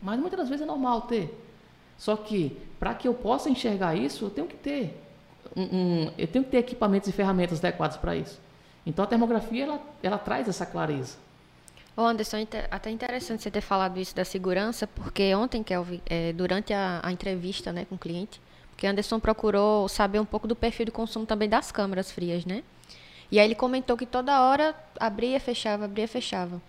mas muitas das vezes é normal ter. Só que para que eu possa enxergar isso, eu tenho que ter um, um, eu tenho que ter equipamentos e ferramentas adequadas para isso. Então a termografia ela, ela traz essa clareza. Ô Anderson, até interessante você ter falado isso da segurança, porque ontem, Kelvin, é, durante a, a, entrevista né, com o cliente, porque Anderson procurou saber um pouco do perfil de consumo também das câmaras frias, né? E aí ele comentou que toda hora abria, fechava, abria, fechava.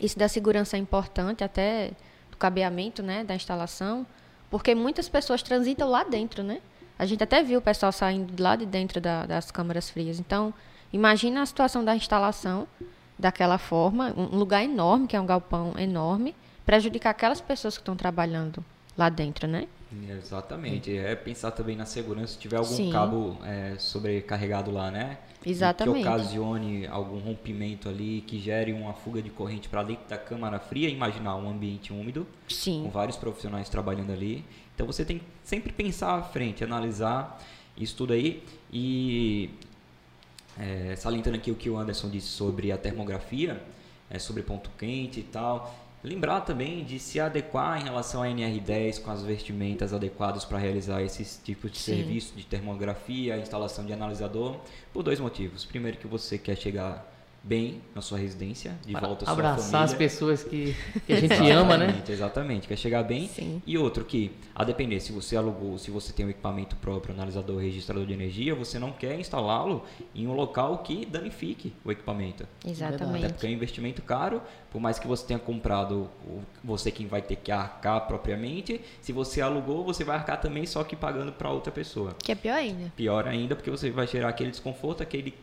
Isso da segurança é importante, até do cabeamento né, da instalação, porque muitas pessoas transitam lá dentro, né? A gente até viu o pessoal saindo de lá de dentro da, das câmaras frias. Então, imagina a situação da instalação daquela forma, um lugar enorme, que é um galpão enorme, prejudicar aquelas pessoas que estão trabalhando lá dentro, né? Exatamente. É pensar também na segurança se tiver algum Sim. cabo é, sobrecarregado lá, né? Exatamente. Que ocasione algum rompimento ali, que gere uma fuga de corrente para dentro da câmara fria. Imaginar um ambiente úmido, Sim. com vários profissionais trabalhando ali. Então você tem que sempre pensar à frente, analisar isso tudo aí. E é, salientando aqui o que o Anderson disse sobre a termografia, é, sobre ponto quente e tal. Lembrar também de se adequar em relação à NR10 com as vestimentas adequadas para realizar esses tipos de Sim. serviço de termografia, instalação de analisador, por dois motivos. Primeiro que você quer chegar bem na sua residência, de volta à sua Abraçar família. as pessoas que, que a gente ama, né? Exatamente, quer chegar bem. Sim. E outro que, a depender, se você alugou, se você tem um equipamento próprio, analisador, registrador de energia, você não quer instalá-lo em um local que danifique o equipamento. Exatamente. Até porque é um investimento caro, por mais que você tenha comprado, você quem vai ter que arcar propriamente, se você alugou, você vai arcar também, só que pagando para outra pessoa. Que é pior ainda. Pior ainda, porque você vai gerar aquele desconforto, aquele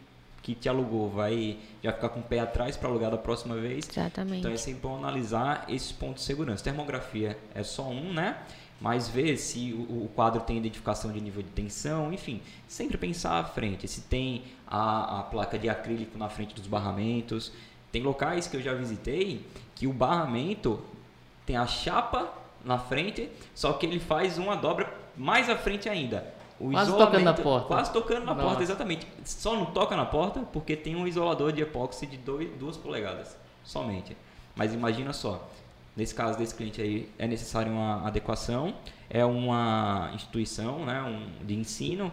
que te alugou vai já ficar com o pé atrás para alugar da próxima vez. Exatamente. Então é sempre bom analisar esses pontos de segurança. Termografia é só um, né? Mas ver se o, o quadro tem identificação de nível de tensão, enfim, sempre pensar à frente. Se tem a, a placa de acrílico na frente dos barramentos. Tem locais que eu já visitei que o barramento tem a chapa na frente, só que ele faz uma dobra mais à frente ainda. O quase tocando na porta. Quase tocando na Nossa. porta, exatamente. Só não toca na porta porque tem um isolador de epóxi de 2 polegadas, somente. Mas imagina só, nesse caso desse cliente aí, é necessário uma adequação, é uma instituição né, um, de ensino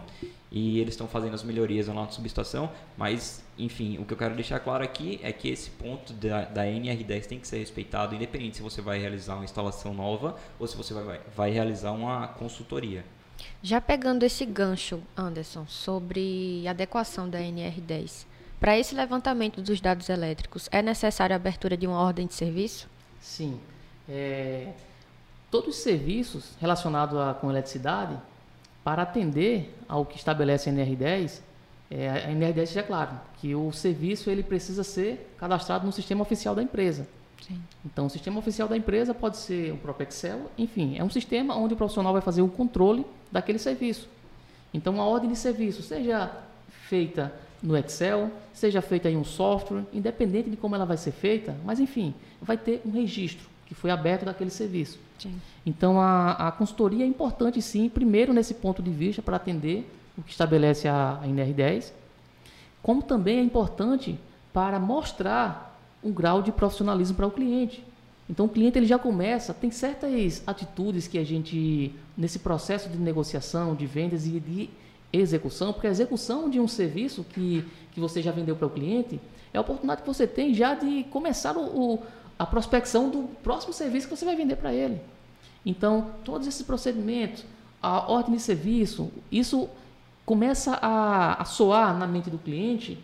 e eles estão fazendo as melhorias na nossa subestação, mas, enfim, o que eu quero deixar claro aqui é que esse ponto da, da NR10 tem que ser respeitado, independente se você vai realizar uma instalação nova ou se você vai, vai realizar uma consultoria. Já pegando esse gancho, Anderson, sobre adequação da NR10, para esse levantamento dos dados elétricos, é necessária a abertura de uma ordem de serviço? Sim. É, todos os serviços relacionados a, com eletricidade, para atender ao que estabelece a NR10, é, a NR10 é claro que o serviço ele precisa ser cadastrado no sistema oficial da empresa. Sim. Então, o sistema oficial da empresa pode ser o próprio Excel, enfim, é um sistema onde o profissional vai fazer o controle daquele serviço. Então, a ordem de serviço, seja feita no Excel, seja feita em um software, independente de como ela vai ser feita, mas enfim, vai ter um registro que foi aberto daquele serviço. Sim. Então, a, a consultoria é importante, sim, primeiro nesse ponto de vista, para atender o que estabelece a, a NR10, como também é importante para mostrar um grau de profissionalismo para o cliente. Então o cliente ele já começa, tem certas atitudes que a gente, nesse processo de negociação, de vendas e de execução, porque a execução de um serviço que, que você já vendeu para o cliente é a oportunidade que você tem já de começar o, o a prospecção do próximo serviço que você vai vender para ele. Então, todos esses procedimentos, a ordem de serviço, isso começa a, a soar na mente do cliente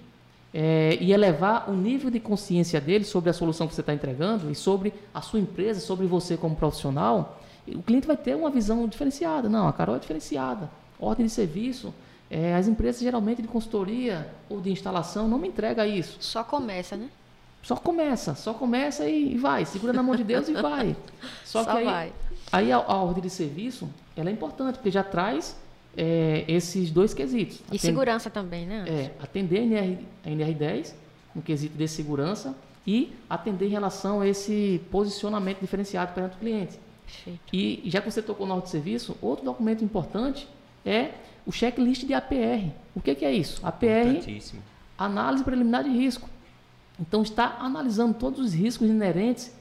é, e elevar o nível de consciência dele sobre a solução que você está entregando e sobre a sua empresa, sobre você como profissional, o cliente vai ter uma visão diferenciada. Não, a Carol é diferenciada. Ordem de serviço. É, as empresas geralmente de consultoria ou de instalação não me entrega isso. Só começa, né? Só começa, só começa e, e vai. Segura na mão de Deus e vai. Só, só que aí, vai. aí a, a ordem de serviço ela é importante, porque já traz é, esses dois quesitos. E segurança também, né? É, atender a, NR, a NR10, no quesito de segurança, e atender em relação a esse posicionamento diferenciado perante o cliente. Perfeito. E já que você tocou no de serviço, outro documento importante é o checklist de APR. O que, que é isso? APR, análise preliminar de risco. Então, está analisando todos os riscos inerentes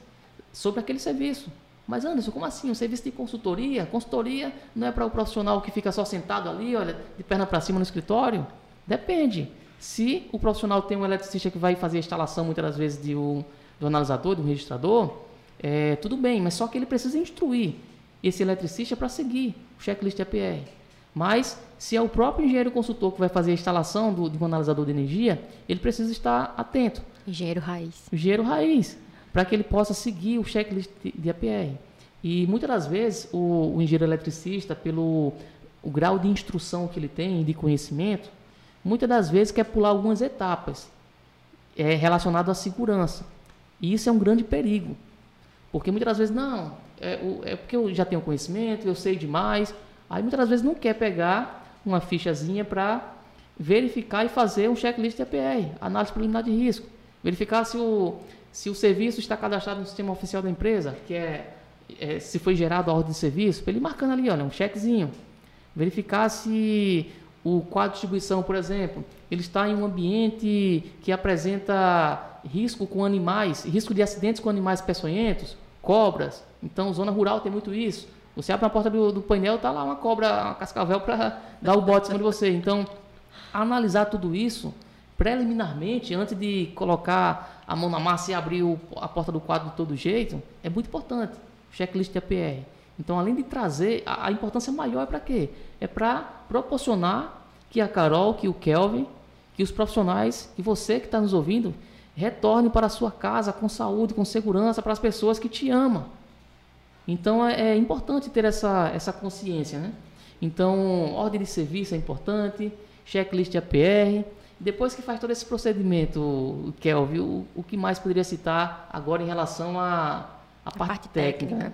sobre aquele serviço. Mas Anderson, como assim? Um serviço de consultoria? Consultoria não é para o profissional que fica só sentado ali, olha, de perna para cima no escritório? Depende. Se o profissional tem um eletricista que vai fazer a instalação muitas das vezes de um, do analisador, de um registrador, é, tudo bem, mas só que ele precisa instruir esse eletricista para seguir o checklist APR. Mas, se é o próprio engenheiro consultor que vai fazer a instalação do, de um analisador de energia, ele precisa estar atento. Engenheiro raiz. Engenheiro raiz para que ele possa seguir o checklist de APR. E muitas das vezes o, o engenheiro eletricista, pelo o grau de instrução que ele tem, de conhecimento, muitas das vezes quer pular algumas etapas é, relacionado à segurança. E isso é um grande perigo. Porque muitas das vezes, não, é, é porque eu já tenho conhecimento, eu sei demais. Aí muitas das vezes não quer pegar uma fichazinha para verificar e fazer um checklist de APR, análise preliminar de risco. Verificar se o, se o serviço está cadastrado no sistema oficial da empresa, que é, é se foi gerado a ordem de serviço, ele marcando ali, olha, um chequezinho. Verificar se o quadro de distribuição, por exemplo, ele está em um ambiente que apresenta risco com animais, risco de acidentes com animais peçonhentos, cobras. Então, zona rural tem muito isso. Você abre a porta do, do painel, está lá uma cobra, uma cascavel para dar o bote em cima de você. Então, analisar tudo isso preliminarmente, antes de colocar a mão na massa e abrir o, a porta do quadro de todo jeito, é muito importante. O checklist de APR. Então, além de trazer, a, a importância maior é para quê? É para proporcionar que a Carol, que o Kelvin, que os profissionais, que você que está nos ouvindo, retorne para a sua casa com saúde, com segurança, para as pessoas que te amam. Então, é, é importante ter essa, essa consciência, né? Então, ordem de serviço é importante, checklist de APR, Depois que faz todo esse procedimento, Kelvin, o, o que mais poderia citar agora em relação à a, a, parte, parte técnica? técnica. Né?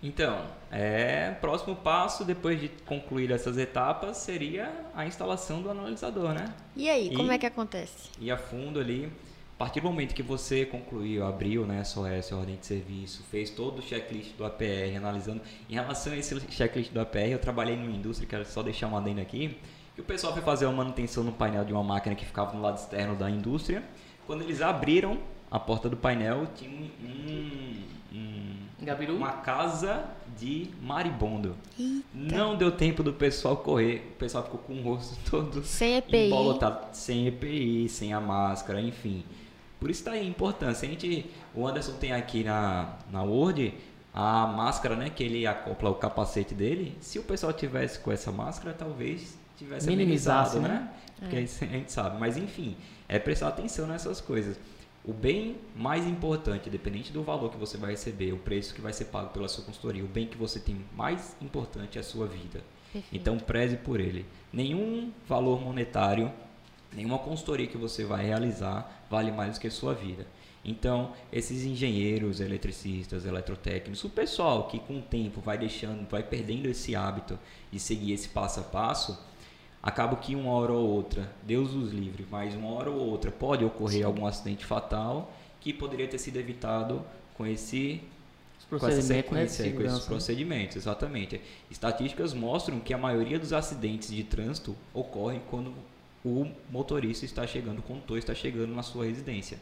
Então, é, próximo passo, depois de concluir essas etapas, seria a instalação do analisador, né? E aí, e, como é que acontece? E a fundo ali, a partir do momento que você concluiu, abriu né, SOS, ordem de serviço, fez todo o checklist do APR, analisando. Em relação a esse checklist do APR, eu trabalhei numa indústria, quero só deixar uma adenda aqui, que o pessoal foi fazer uma manutenção no painel de uma máquina que ficava no lado externo da indústria. Quando eles abriram a porta do painel, tinha um, um, uma casa de maribondo. Eita. Não deu tempo do pessoal correr, o pessoal ficou com o rosto todo sem EPI, embolotado, sem EPI, sem a máscara, enfim. Por isso está aí a importância. A gente, o Anderson tem aqui na, na Word a máscara, né, que ele acopla o capacete dele. Se o pessoal tivesse com essa máscara, talvez tivesse minimizado, né? né? Porque é. a gente sabe. Mas enfim, é prestar atenção nessas coisas. O bem mais importante, dependente do valor que você vai receber, o preço que vai ser pago pela sua consultoria, o bem que você tem mais importante é a sua vida. Perfeito. Então preze por ele. Nenhum valor monetário, nenhuma consultoria que você vai realizar vale mais do que a sua vida. Então, esses engenheiros, eletricistas, eletrotécnicos, o pessoal que com o tempo vai deixando, vai perdendo esse hábito de seguir esse passo a passo, acaba que uma hora ou outra, Deus os livre, mas uma hora ou outra pode ocorrer Sim. algum acidente fatal que poderia ter sido evitado com esse com essa sequência, né, com esses procedimentos, exatamente. Estatísticas mostram que a maioria dos acidentes de trânsito ocorrem quando o motorista está chegando, o condutor está chegando na sua residência.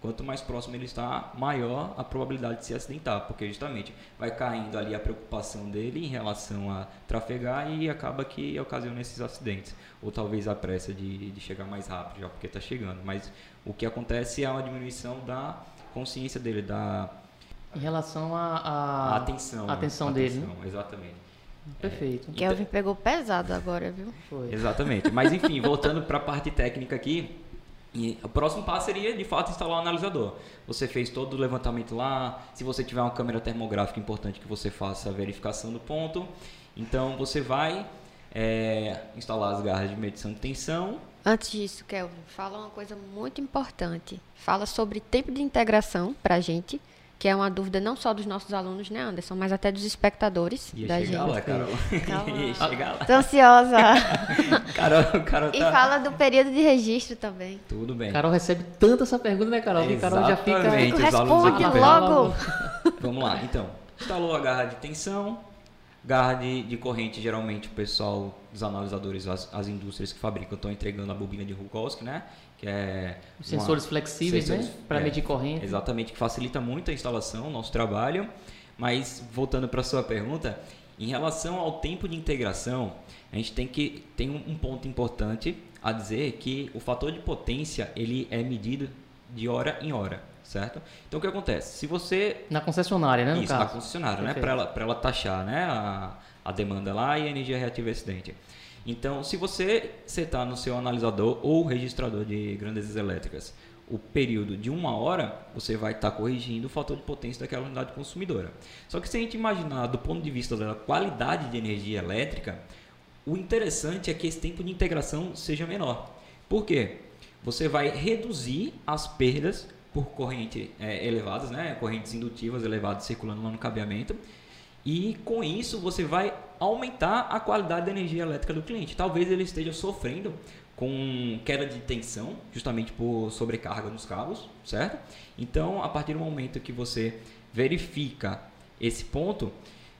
Quanto mais próximo ele está, maior a probabilidade de se acidentar, porque justamente vai caindo ali a preocupação dele em relação a trafegar e acaba que ocasiona esses acidentes. Ou talvez a pressa de, de chegar mais rápido, já porque está chegando. Mas o que acontece é uma diminuição da consciência dele, da. Em relação à a, a, atenção. A atenção né? dele. Atenção, exatamente. Perfeito. É, Kelvin então, pegou pesado agora, viu? Foi. Exatamente. Mas enfim, voltando para a parte técnica aqui, e o próximo passo seria, de fato, instalar o analisador. Você fez todo o levantamento lá. Se você tiver uma câmera termográfica, é importante que você faça a verificação do ponto. Então, você vai é, instalar as garras de medição de tensão. Antes disso, Kelvin, fala uma coisa muito importante. Fala sobre tempo de integração para a gente que é uma dúvida não só dos nossos alunos, né, Anderson, mas até dos espectadores Ia da gente. Lá, Carol. Ia chegar lá. Tô ansiosa. Carol, Carol tá... E fala do período de registro também. Tudo bem. Carol recebe tanto essa pergunta, né, Carol? Que Carol já fica... Responde logo. Vamos lá, então. Instalou a garra de tensão, garra de, de corrente, geralmente o pessoal dos analisadores, as, as indústrias que fabricam estão entregando a bobina de Rukowski, né? Que é Os sensores uma, flexíveis, sensores, né? Para é, medir corrente. Exatamente, que facilita muito a instalação, o nosso trabalho. Mas voltando para a sua pergunta, em relação ao tempo de integração, a gente tem que tem um, ponto importante a dizer que o fator de potência ele é medido de hora em hora certo? Então o que acontece? Se você na concessionária, né? Isso, na concessionária, né? Para ela, para ela taxar, né? A, a demanda lá e a energia reativa excedente. Então, se você setar no seu analisador ou registrador de grandezas elétricas o período de uma hora, você vai estar tá corrigindo o fator de potência daquela unidade consumidora. Só que se a gente imaginar do ponto de vista da qualidade de energia elétrica, o interessante é que esse tempo de integração seja menor. Por quê? Você vai reduzir as perdas por corrente é, elevadas, né? correntes indutivas elevadas circulando lá no cabeamento, e com isso você vai aumentar a qualidade da energia elétrica do cliente. Talvez ele esteja sofrendo com queda de tensão, justamente por sobrecarga nos cabos, certo? Então, a partir do momento que você verifica esse ponto,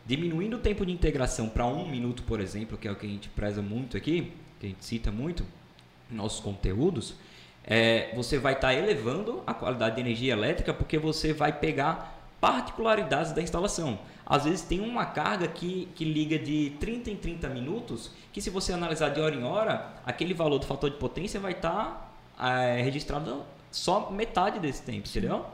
diminuindo o tempo de integração para um minuto, por exemplo, que é o que a gente preza muito aqui, que a gente cita muito em nossos conteúdos, é, você vai estar tá elevando a qualidade de energia elétrica porque você vai pegar particularidades da instalação. Às vezes tem uma carga que, que liga de 30 em 30 minutos, que se você analisar de hora em hora, aquele valor do fator de potência vai estar tá, é, registrado só metade desse tempo, entendeu?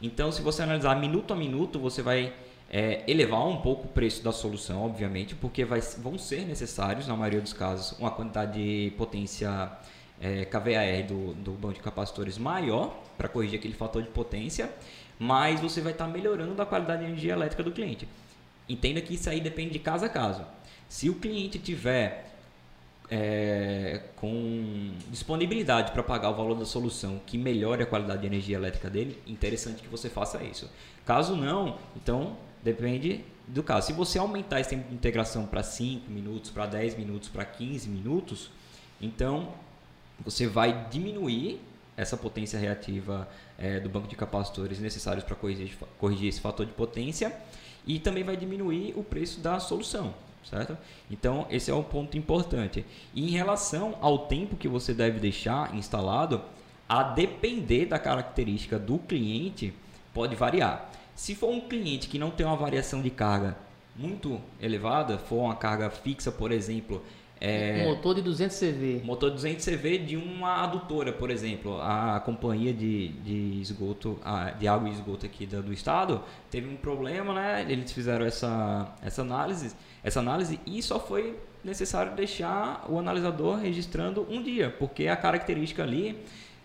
Então, se você analisar minuto a minuto, você vai é, elevar um pouco o preço da solução, obviamente, porque vai, vão ser necessários, na maioria dos casos, uma quantidade de potência é, KVAR do, do banco de capacitores maior para corrigir aquele fator de potência mas você vai estar melhorando a qualidade de energia elétrica do cliente. Entenda que isso aí depende de caso a caso. Se o cliente tiver é, com disponibilidade para pagar o valor da solução que melhore a qualidade de energia elétrica dele, interessante que você faça isso. Caso não, então depende do caso. Se você aumentar esse tempo de integração para 5 minutos, para 10 minutos, para 15 minutos, então você vai diminuir essa potência reativa é, do banco de capacitores necessários para corrigir, corrigir esse fator de potência e também vai diminuir o preço da solução certo? Então, esse é um ponto importante. E em relação ao tempo que você deve deixar instalado, a depender da característica do cliente, pode variar. Se for um cliente que não tem uma variação de carga muito elevada, for uma carga fixa, por exemplo, é, um motor de 200 CV. Motor de 200 CV de uma adutora, por exemplo. A companhia de, de esgoto, de água e esgoto aqui do, do estado, teve um problema, né? Eles fizeram essa, essa análise, essa análise e só foi necessário deixar o analisador registrando um dia, porque a característica ali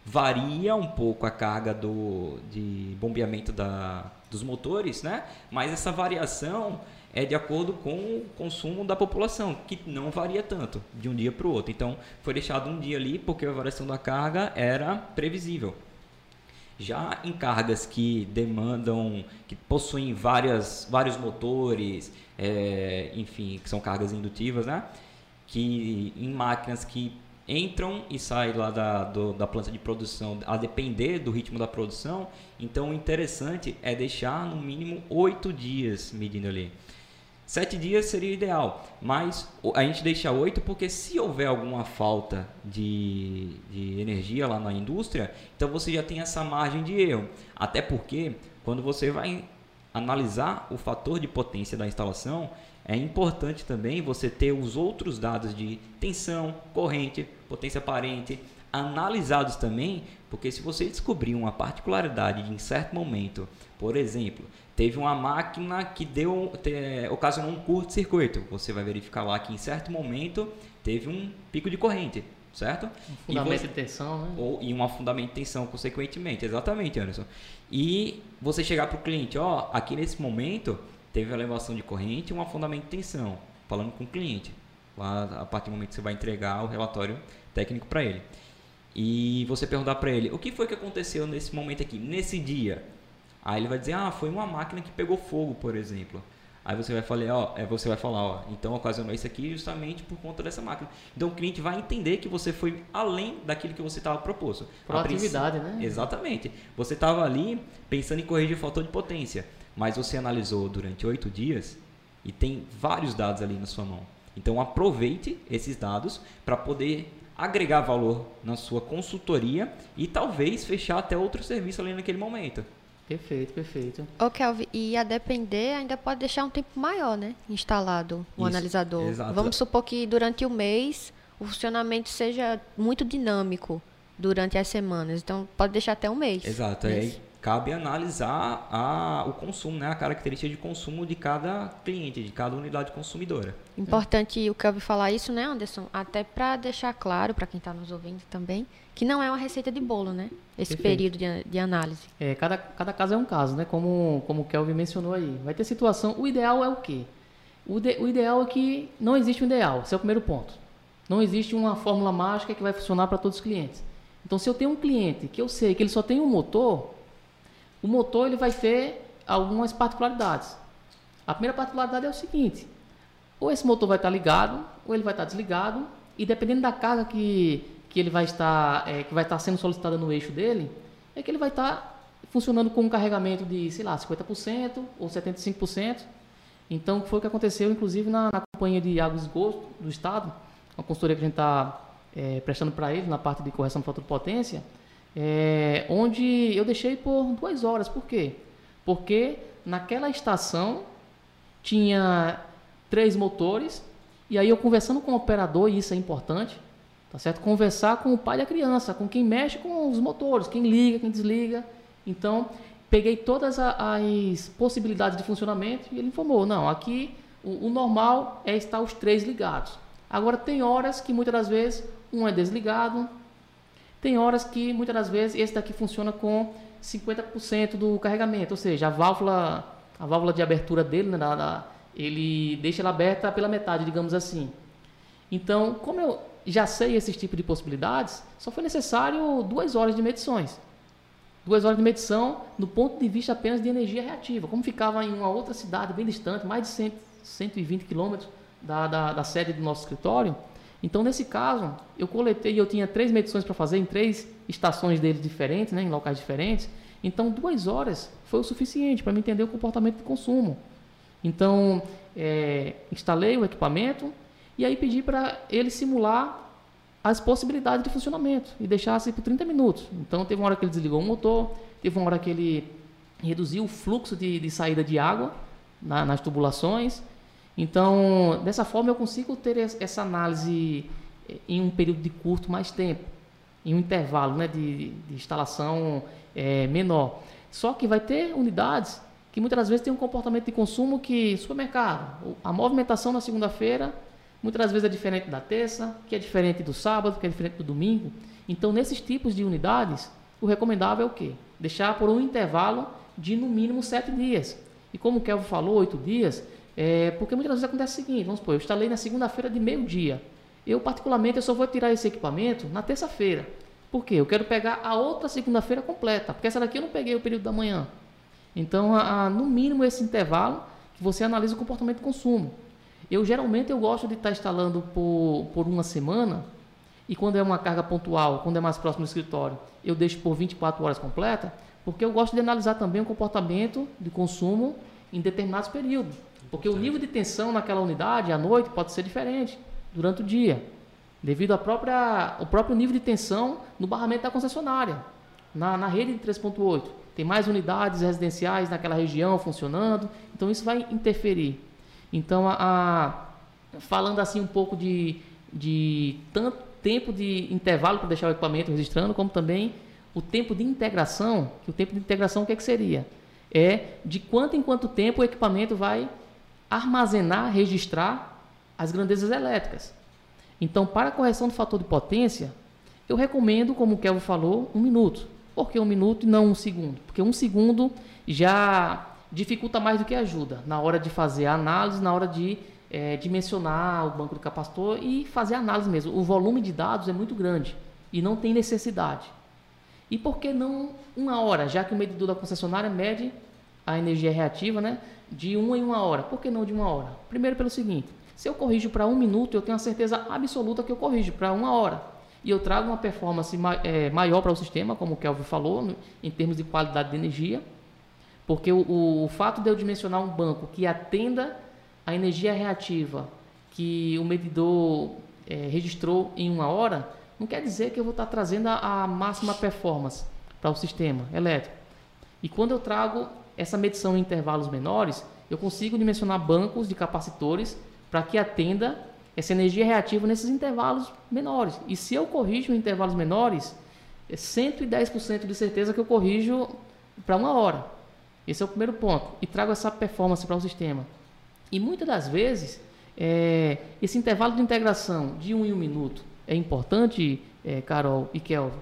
varia um pouco a carga do, de bombeamento da, dos motores, né? Mas essa variação é de acordo com o consumo da população, que não varia tanto de um dia para o outro. Então, foi deixado um dia ali porque a variação da carga era previsível. Já em cargas que demandam, que possuem várias, vários motores, é, enfim, que são cargas indutivas, né? que em máquinas que entram e saem lá da, do, da planta de produção a depender do ritmo da produção, então o interessante é deixar no mínimo oito dias medindo ali. Sete dias seria ideal, mas a gente deixa oito porque se houver alguma falta de, de energia lá na indústria, então você já tem essa margem de erro. Até porque quando você vai analisar o fator de potência da instalação, é importante também você ter os outros dados de tensão, corrente, potência aparente, analisados também, porque se você descobrir uma particularidade de em certo momento, por exemplo, teve uma máquina que deu te, ocasionou um curto-circuito. Você vai verificar lá que em certo momento teve um pico de corrente, certo? Um fundamento você, de tensão, né? Ou, e um afundamento de tensão, consequentemente. Exatamente, Anderson. E você chegar para o cliente, ó, aqui nesse momento teve elevação de corrente e um afundamento de tensão. Falando com o cliente. Lá, a partir do momento que você vai entregar o relatório técnico para ele. E você perguntar para ele, o que foi que aconteceu nesse momento aqui, nesse dia? Aí ele vai dizer, ah, foi uma máquina que pegou fogo, por exemplo. Aí você vai falar, ó, é, você vai falar, ó, então ocasionou isso aqui justamente por conta dessa máquina. Então o cliente vai entender que você foi além daquilo que você estava proposto. Proatividade, né? Exatamente. Você estava ali pensando em corrigir fator de potência, mas você analisou durante oito dias e tem vários dados ali na sua mão. Então aproveite esses dados para poder agregar valor na sua consultoria e talvez fechar até outro serviço ali naquele momento. Perfeito, perfeito. Ô, Kelvin, e a depender, ainda pode deixar um tempo maior, né? Instalado o Isso, analisador. Exato. Vamos supor que durante o mês o funcionamento seja muito dinâmico durante as semanas. Então, pode deixar até um mês. Exato. Aí cabe analisar a, o consumo, né? a característica de consumo de cada cliente, de cada unidade consumidora. Importante é. o Kelvin falar isso, né, Anderson? Até para deixar claro para quem está nos ouvindo também que não é uma receita de bolo, né? Esse Perfeito. período de, de, análise. É, cada, cada caso é um caso, né? Como, como o Kelvin mencionou aí. Vai ter situação. O ideal é o quê? O, de, o ideal é que não existe um ideal. Esse é o primeiro ponto. Não existe uma fórmula mágica que vai funcionar para todos os clientes. Então, se eu tenho um cliente que eu sei que ele só tem um motor, o motor ele vai ter algumas particularidades. A primeira particularidade é o seguinte: ou esse motor vai estar ligado, ou ele vai estar desligado, e dependendo da carga que que ele vai estar, é, que vai estar sendo solicitada no eixo dele, é que ele vai estar funcionando com um carregamento de, sei lá, 50% ou 75%. Então, foi o que aconteceu, inclusive, na, na companhia de água e esgoto do Estado, uma consultoria que a gente está é, prestando para ele na parte de correção de fator de potência, é, onde eu deixei por duas horas. Por quê? Porque naquela estação tinha três motores, e aí eu conversando com o operador, e isso é importante, Tá certo? Conversar com o pai da criança, com quem mexe com os motores, quem liga, quem desliga. Então, peguei todas as possibilidades de funcionamento e ele informou: não, aqui o, o, normal é estar os três ligados. Agora, tem horas que muitas das vezes um é desligado, tem horas que muitas das vezes esse daqui funciona com 50% do carregamento, ou seja, a válvula, a válvula de abertura dele, né, ele deixa ela aberta pela metade, digamos assim. Então, como eu já sei esses tipos de possibilidades, só foi necessário duas horas de medições. Duas horas de medição no ponto de vista apenas de energia reativa. Como ficava em uma outra cidade bem distante, mais de 100, 120 quilômetros da, da, da sede do nosso escritório, então, nesse caso, eu coletei, eu tinha três medições para fazer em três estações dele diferentes, né, em locais diferentes. Então, duas horas foi o suficiente para me entender o comportamento de consumo. Então, é, instalei o equipamento e aí pedi para ele simular as possibilidades de funcionamento e deixasse por 30 minutos. Então, teve uma hora que ele desligou o motor, teve uma hora que ele reduziu o fluxo de, de saída de água na, nas tubulações, então, dessa forma, eu consigo ter essa análise eh, em um período de curto mais tempo, em um intervalo né, de, de instalação é, menor. Só que vai ter unidades que muitas vezes têm um comportamento de consumo que, supermercado, a movimentação na segunda-feira, muitas vezes é diferente da terça, que é diferente do sábado, que é diferente do domingo. Então, nesses tipos de unidades, o recomendável é o quê? Deixar por um intervalo de no mínimo sete dias. E como o Kelvin falou, oito dias, é, porque muitas vezes acontece o seguinte, vamos supor, eu instalei na segunda-feira de meio-dia. Eu, particularmente, eu só vou tirar esse equipamento na terça-feira. Por quê? Eu quero pegar a outra segunda-feira completa, porque essa daqui eu não peguei o período da manhã. Então, a, a, no mínimo, esse intervalo que você analisa o comportamento de consumo. Eu, geralmente, eu gosto de estar instalando por, por uma semana, e quando é uma carga pontual, quando é mais próximo do escritório, eu deixo por 24 horas completa, porque eu gosto de analisar também o comportamento de consumo em determinados períodos. Porque o nível de tensão naquela unidade à noite pode ser diferente durante o dia, devido ao próprio nível de tensão no barramento da concessionária, na, na rede de 3.8. Tem mais unidades residenciais naquela região funcionando, então isso vai interferir. Então, a, a, falando assim um pouco de, de tanto tempo de intervalo para deixar o equipamento registrando, como também o tempo de integração, que o tempo de integração o que, é que seria? É de quanto em quanto tempo o equipamento vai armazenar, registrar as grandezas elétricas. Então, para a correção do fator de potência, eu recomendo, como o Kelvin falou, um minuto. Por que um minuto e não um segundo? Porque um segundo já dificulta mais do que ajuda na hora de fazer a análise, na hora de é, dimensionar o banco de capacitor e fazer a análise mesmo. O volume de dados é muito grande e não tem necessidade. E por que não uma hora, já que o medidor da concessionária mede a energia reativa, né? de uma em uma hora. Por que não de uma hora? Primeiro pelo seguinte, se eu corrijo para um minuto, eu tenho a certeza absoluta que eu corrijo para uma hora. E eu trago uma performance é, maior para o sistema, como o Kelvin falou, em termos de qualidade de energia. Porque o, o, o fato de eu dimensionar um banco que atenda a energia reativa que o medidor é, registrou em uma hora, não quer dizer que eu vou estar trazendo a, a máxima performance para o sistema elétrico. E quando eu trago essa medição em intervalos menores, eu consigo dimensionar bancos de capacitores para que atenda essa energia reativa nesses intervalos menores. E se eu corrijo em intervalos menores, é 110% de certeza que eu corrijo para uma hora. Esse é o primeiro ponto. E trago essa performance para o sistema. E muitas das vezes, é, esse intervalo de integração de um em um minuto é importante, é, Carol e Kelvin.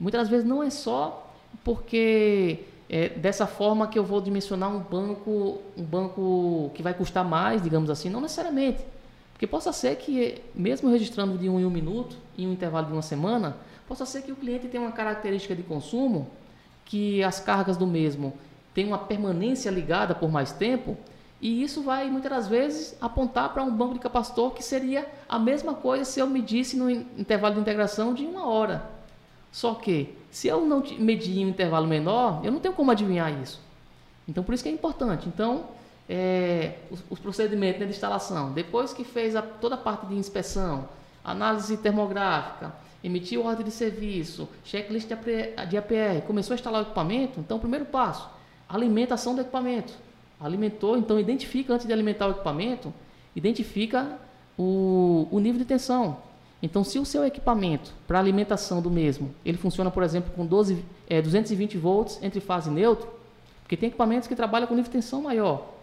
Muitas das vezes não é só porque é dessa forma que eu vou dimensionar um banco, um banco que vai custar mais, digamos assim, não necessariamente. Porque possa ser que, mesmo registrando de um em um minuto, em um intervalo de uma semana, possa ser que o cliente tenha uma característica de consumo que as cargas do mesmo têm uma permanência ligada por mais tempo, e isso vai muitas das vezes apontar para um banco de capacitor que seria a mesma coisa se eu medisse no intervalo de integração de uma hora. Só que se eu não medir um intervalo menor, eu não tenho como adivinhar isso. Então, por isso que é importante. Então, é, os, os, procedimentos né, de instalação, depois que fez a, toda a parte de inspeção, análise termográfica, emitiu ordem de serviço, checklist de de APR, começou a instalar o equipamento, então, primeiro passo, alimentação do equipamento. Alimentou, então, identifica antes de alimentar o equipamento, identifica o, o nível de tensão. Então, se o seu equipamento para alimentação do mesmo, ele funciona, por exemplo, com 12, é, 220 volts entre fase neutro, porque tem equipamentos que trabalham com nível de tensão maior.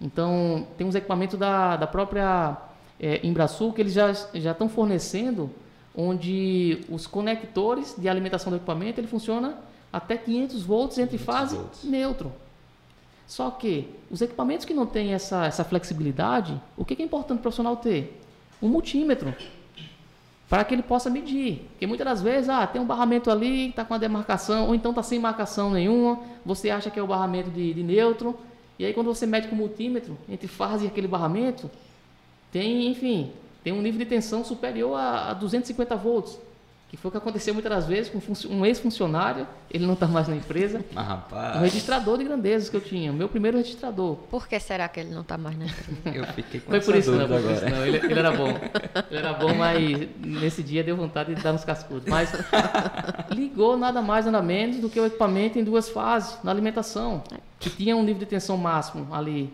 Então, tem uns equipamentos da, da própria é, Embrasul que eles já, já estão fornecendo, onde os conectores de alimentação do equipamento ele funciona até 500 volts entre 500 fase volts. neutro. Só que os equipamentos que não têm essa, essa flexibilidade, o que é importante para o profissional ter? Um multímetro. Para que ele possa medir. Porque muitas das vezes, ah, tem um barramento ali, está com a demarcação, ou então está sem marcação nenhuma, você acha que é o barramento de, de neutro, e aí quando você mede com o multímetro, entre fase e aquele barramento, tem, enfim, tem um nível de tensão superior a, a 250 volts. Que foi o que aconteceu muitas das vezes com um ex-funcionário, ele não está mais na empresa. Mas, rapaz. Um registrador de grandezas que eu tinha, o meu primeiro registrador. Por que será que ele não está mais na empresa? Eu fiquei com Foi por isso, não, agora. por isso não. Ele, ele, era bom. Ele era bom, mas nesse dia deu vontade de dar uns cascudos. Mas ligou nada mais, nada menos do que o equipamento em duas fases, na alimentação. Que tinha um nível de tensão máximo ali,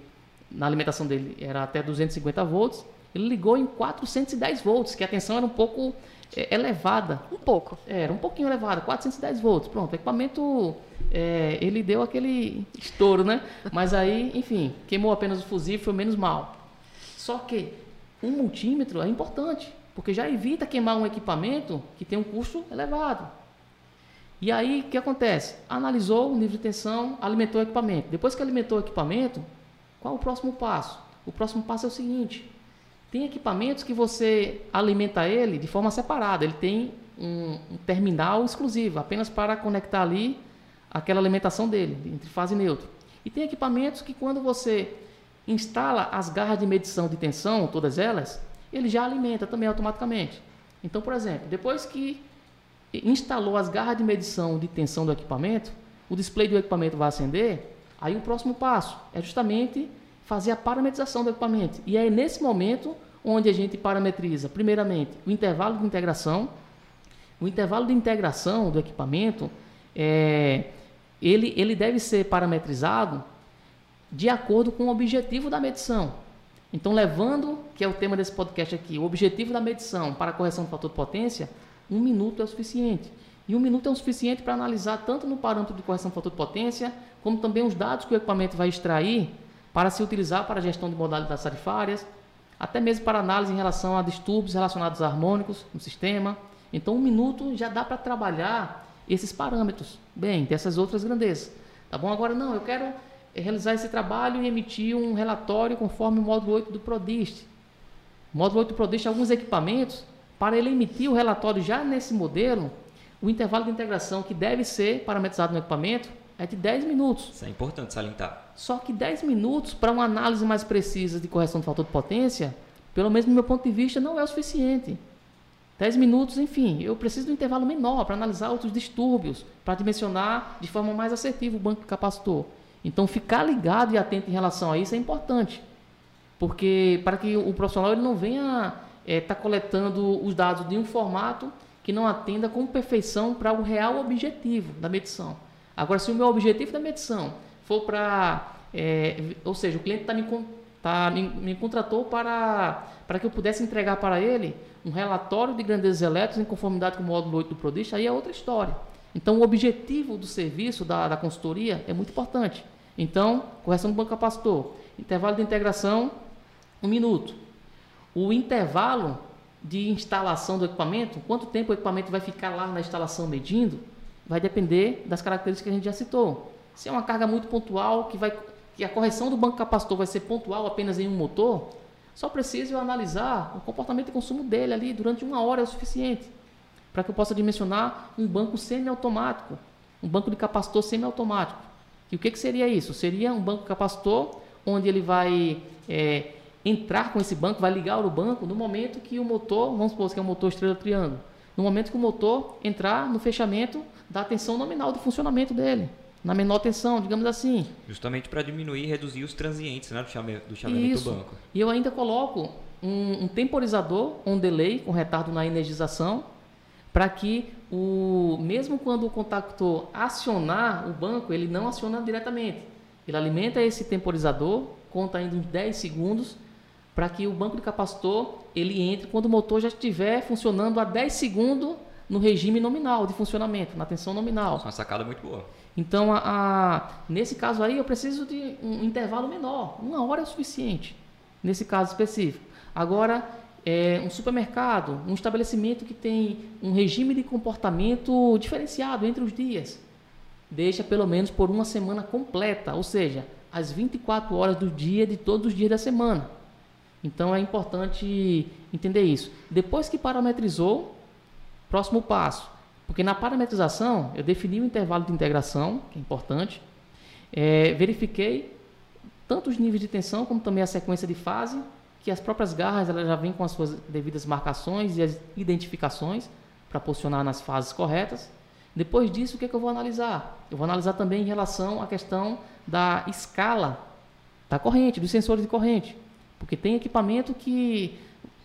na alimentação dele, era até 250 volts. Ele ligou em 410 volts, que a tensão era um pouco é, elevada. Um pouco. É, era um pouquinho elevada, 410 volts. Pronto, o equipamento, é, ele deu aquele estouro, né? Mas aí, enfim, queimou apenas o fusível, foi menos mal. Só que um multímetro é importante, porque já evita queimar um equipamento que tem um custo elevado. E aí, o que acontece? Analisou o nível de tensão, alimentou o equipamento. Depois que alimentou o equipamento, qual o próximo passo? O próximo passo é o seguinte: tem equipamentos que você alimenta ele de forma separada. Ele tem um, um terminal exclusivo, apenas para conectar ali aquela alimentação dele, entre fase e neutro. E tem equipamentos que quando você instala as garras de medição de tensão, todas elas, ele já alimenta também automaticamente. Então, por exemplo, depois que instalou as garras de medição de tensão do equipamento, o display do equipamento vai acender, aí o próximo passo é justamente fazer a parametrização do equipamento. E é nesse momento onde a gente parametriza, primeiramente, o intervalo de integração. O intervalo de integração do equipamento, é, ele, ele deve ser parametrizado de acordo com o objetivo da medição. Então, levando, que é o tema desse podcast aqui, o objetivo da medição para a correção do fator de potência, um minuto é o suficiente. E um minuto é o suficiente para analisar tanto no parâmetro de correção do fator de potência, como também os dados que o equipamento vai extrair para se utilizar para a gestão de modalidades tarifárias, até mesmo para análise em relação a distúrbios relacionados a harmônicos no sistema. Então, um minuto já dá para trabalhar esses parâmetros, bem, dessas outras grandezas. Tá bom? Agora, não, eu quero realizar esse trabalho e emitir um relatório conforme o módulo 8 do PRODIST. O módulo 8 do PRODIST, alguns equipamentos, para ele emitir o relatório já nesse modelo, o intervalo de integração que deve ser parametrizado no equipamento é de 10 minutos. Isso é importante salientar. Só que 10 minutos para uma análise mais precisa de correção do fator de potência, pelo menos do meu ponto de vista, não é o suficiente. 10 minutos, enfim, eu preciso de um intervalo menor para analisar outros distúrbios, para dimensionar de forma mais assertiva o banco capacitor. Então, ficar ligado e atento em relação a isso é importante, porque para que o profissional ele não venha estar é, tá coletando os dados de um formato que não atenda com perfeição para o real objetivo da medição. Agora, se o meu objetivo da medição for para. É, ou seja, o cliente tá me, tá, me, me, contratou para, para que eu pudesse entregar para ele um relatório de grandezas elétricas em conformidade com o módulo 8 do Prodist, aí é outra história. Então, o objetivo do serviço, da, da consultoria, é muito importante. Então, correção do banco capacitor, intervalo de integração, um minuto. O intervalo de instalação do equipamento, quanto tempo o equipamento vai ficar lá na instalação medindo, vai depender das características que a gente já citou. Se é uma carga muito pontual, que, vai, que a correção do banco capacitor vai ser pontual apenas em um motor, só preciso analisar o comportamento de consumo dele ali durante uma hora é o suficiente para que eu possa dimensionar um banco semiautomático, um banco de capacitor semiautomático. E o que, que seria isso? Seria um banco capacitor onde ele vai é, entrar com esse banco, vai ligar o banco no momento que o motor, vamos supor que é um motor estrela triângulo, no momento que o motor entrar no fechamento da tensão nominal do funcionamento dele, na menor tensão, digamos assim. Justamente para diminuir e reduzir os transientes né, do, chame, do chaveamento Isso. do banco. E eu ainda coloco um, um temporizador, um delay com retardo na energização, para que o mesmo quando o contactor acionar o banco, ele não aciona diretamente. Ele alimenta esse temporizador, conta ainda uns 10 segundos, para que o banco de capacitor ele entre quando o motor já estiver funcionando a 10 segundos no regime nominal de funcionamento, na tensão nominal. Isso é uma sacada muito boa. Então, a, a, nesse caso aí, eu preciso de um intervalo menor. Uma hora é o suficiente, nesse caso específico. Agora, é, um supermercado, um estabelecimento que tem um regime de comportamento diferenciado entre os dias, deixa pelo menos por uma semana completa, ou seja, as 24 horas do dia de todos os dias da semana. Então é importante entender isso. Depois que parametrizou, próximo passo. Porque na parametrização eu defini o intervalo de integração, que é importante, é, verifiquei tanto os níveis de tensão como também a sequência de fase, que as próprias garras elas já vêm com as suas devidas marcações e as identificações para posicionar nas fases corretas. Depois disso, o que, é que eu vou analisar? Eu vou analisar também em relação à questão da escala da corrente, dos sensores de corrente. Porque tem equipamento que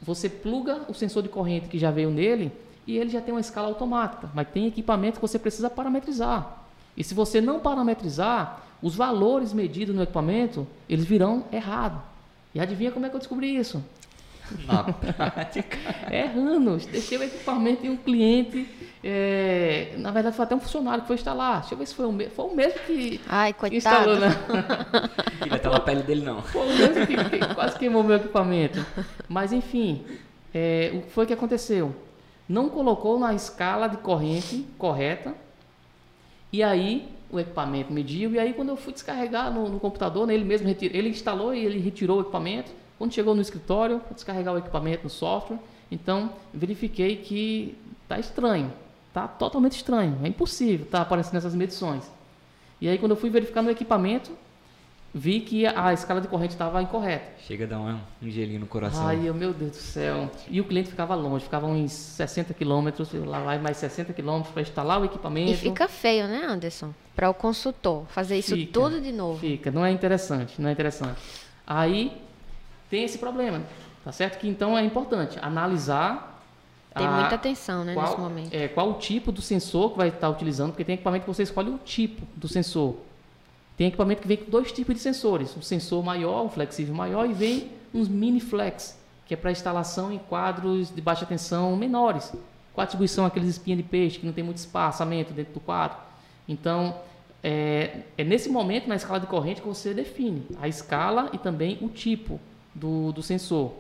você pluga o sensor de corrente que já veio nele e ele já tem uma escala automática. Mas tem equipamento que você precisa parametrizar. E se você não parametrizar, os valores medidos no equipamento, eles virão errados. E adivinha como é que eu descobri isso? Na prática. Errando. Deixei o equipamento em um cliente. É, na verdade, foi até um funcionário que foi instalar. Deixa eu ver se foi o, me foi o mesmo que Ai, coitado. instalou, né? Queria estar na pele dele, não. Foi o mesmo que, que quase queimou meu equipamento. Mas, enfim, é, o que foi que aconteceu? Não colocou na escala de corrente correta. E aí, o equipamento mediu. E aí, quando eu fui descarregar no, no computador, né, ele mesmo retirou, ele instalou e ele retirou o equipamento. Quando chegou no escritório, para descarregar o equipamento no software, então verifiquei que tá estranho, tá totalmente estranho, é impossível tá aparecendo essas medições. E aí quando eu fui verificar no equipamento, vi que a, a escala de corrente estava incorreta. Chega a dar um, um gelinho no coração. Ai, eu, meu Deus do céu. E o cliente ficava longe, ficava uns 60 quilômetros, lá vai mais 60 quilômetros para instalar o equipamento. E fica feio, né, Anderson? Para o consultor fazer isso Fica. tudo de novo. Fica, não é interessante, não é interessante. Aí tem esse problema, tá certo? Que então é importante analisar Tem a- muita atenção, né, qual, nesse momento. É, qual o tipo do sensor que vai estar utilizando, porque tem equipamento que você escolhe o tipo do sensor. Tem equipamento que vem com dois tipos de sensores, um sensor maior, um flexível maior, e vem uns mini flex, que é para instalação em quadros de baixa tensão menores. Com a distribuição aqueles espinhas de peixe, que não tem muito espaçamento dentro do quadro. Então, é, é nesse momento, na escala de corrente, que você define a escala e também o tipo do, do sensor.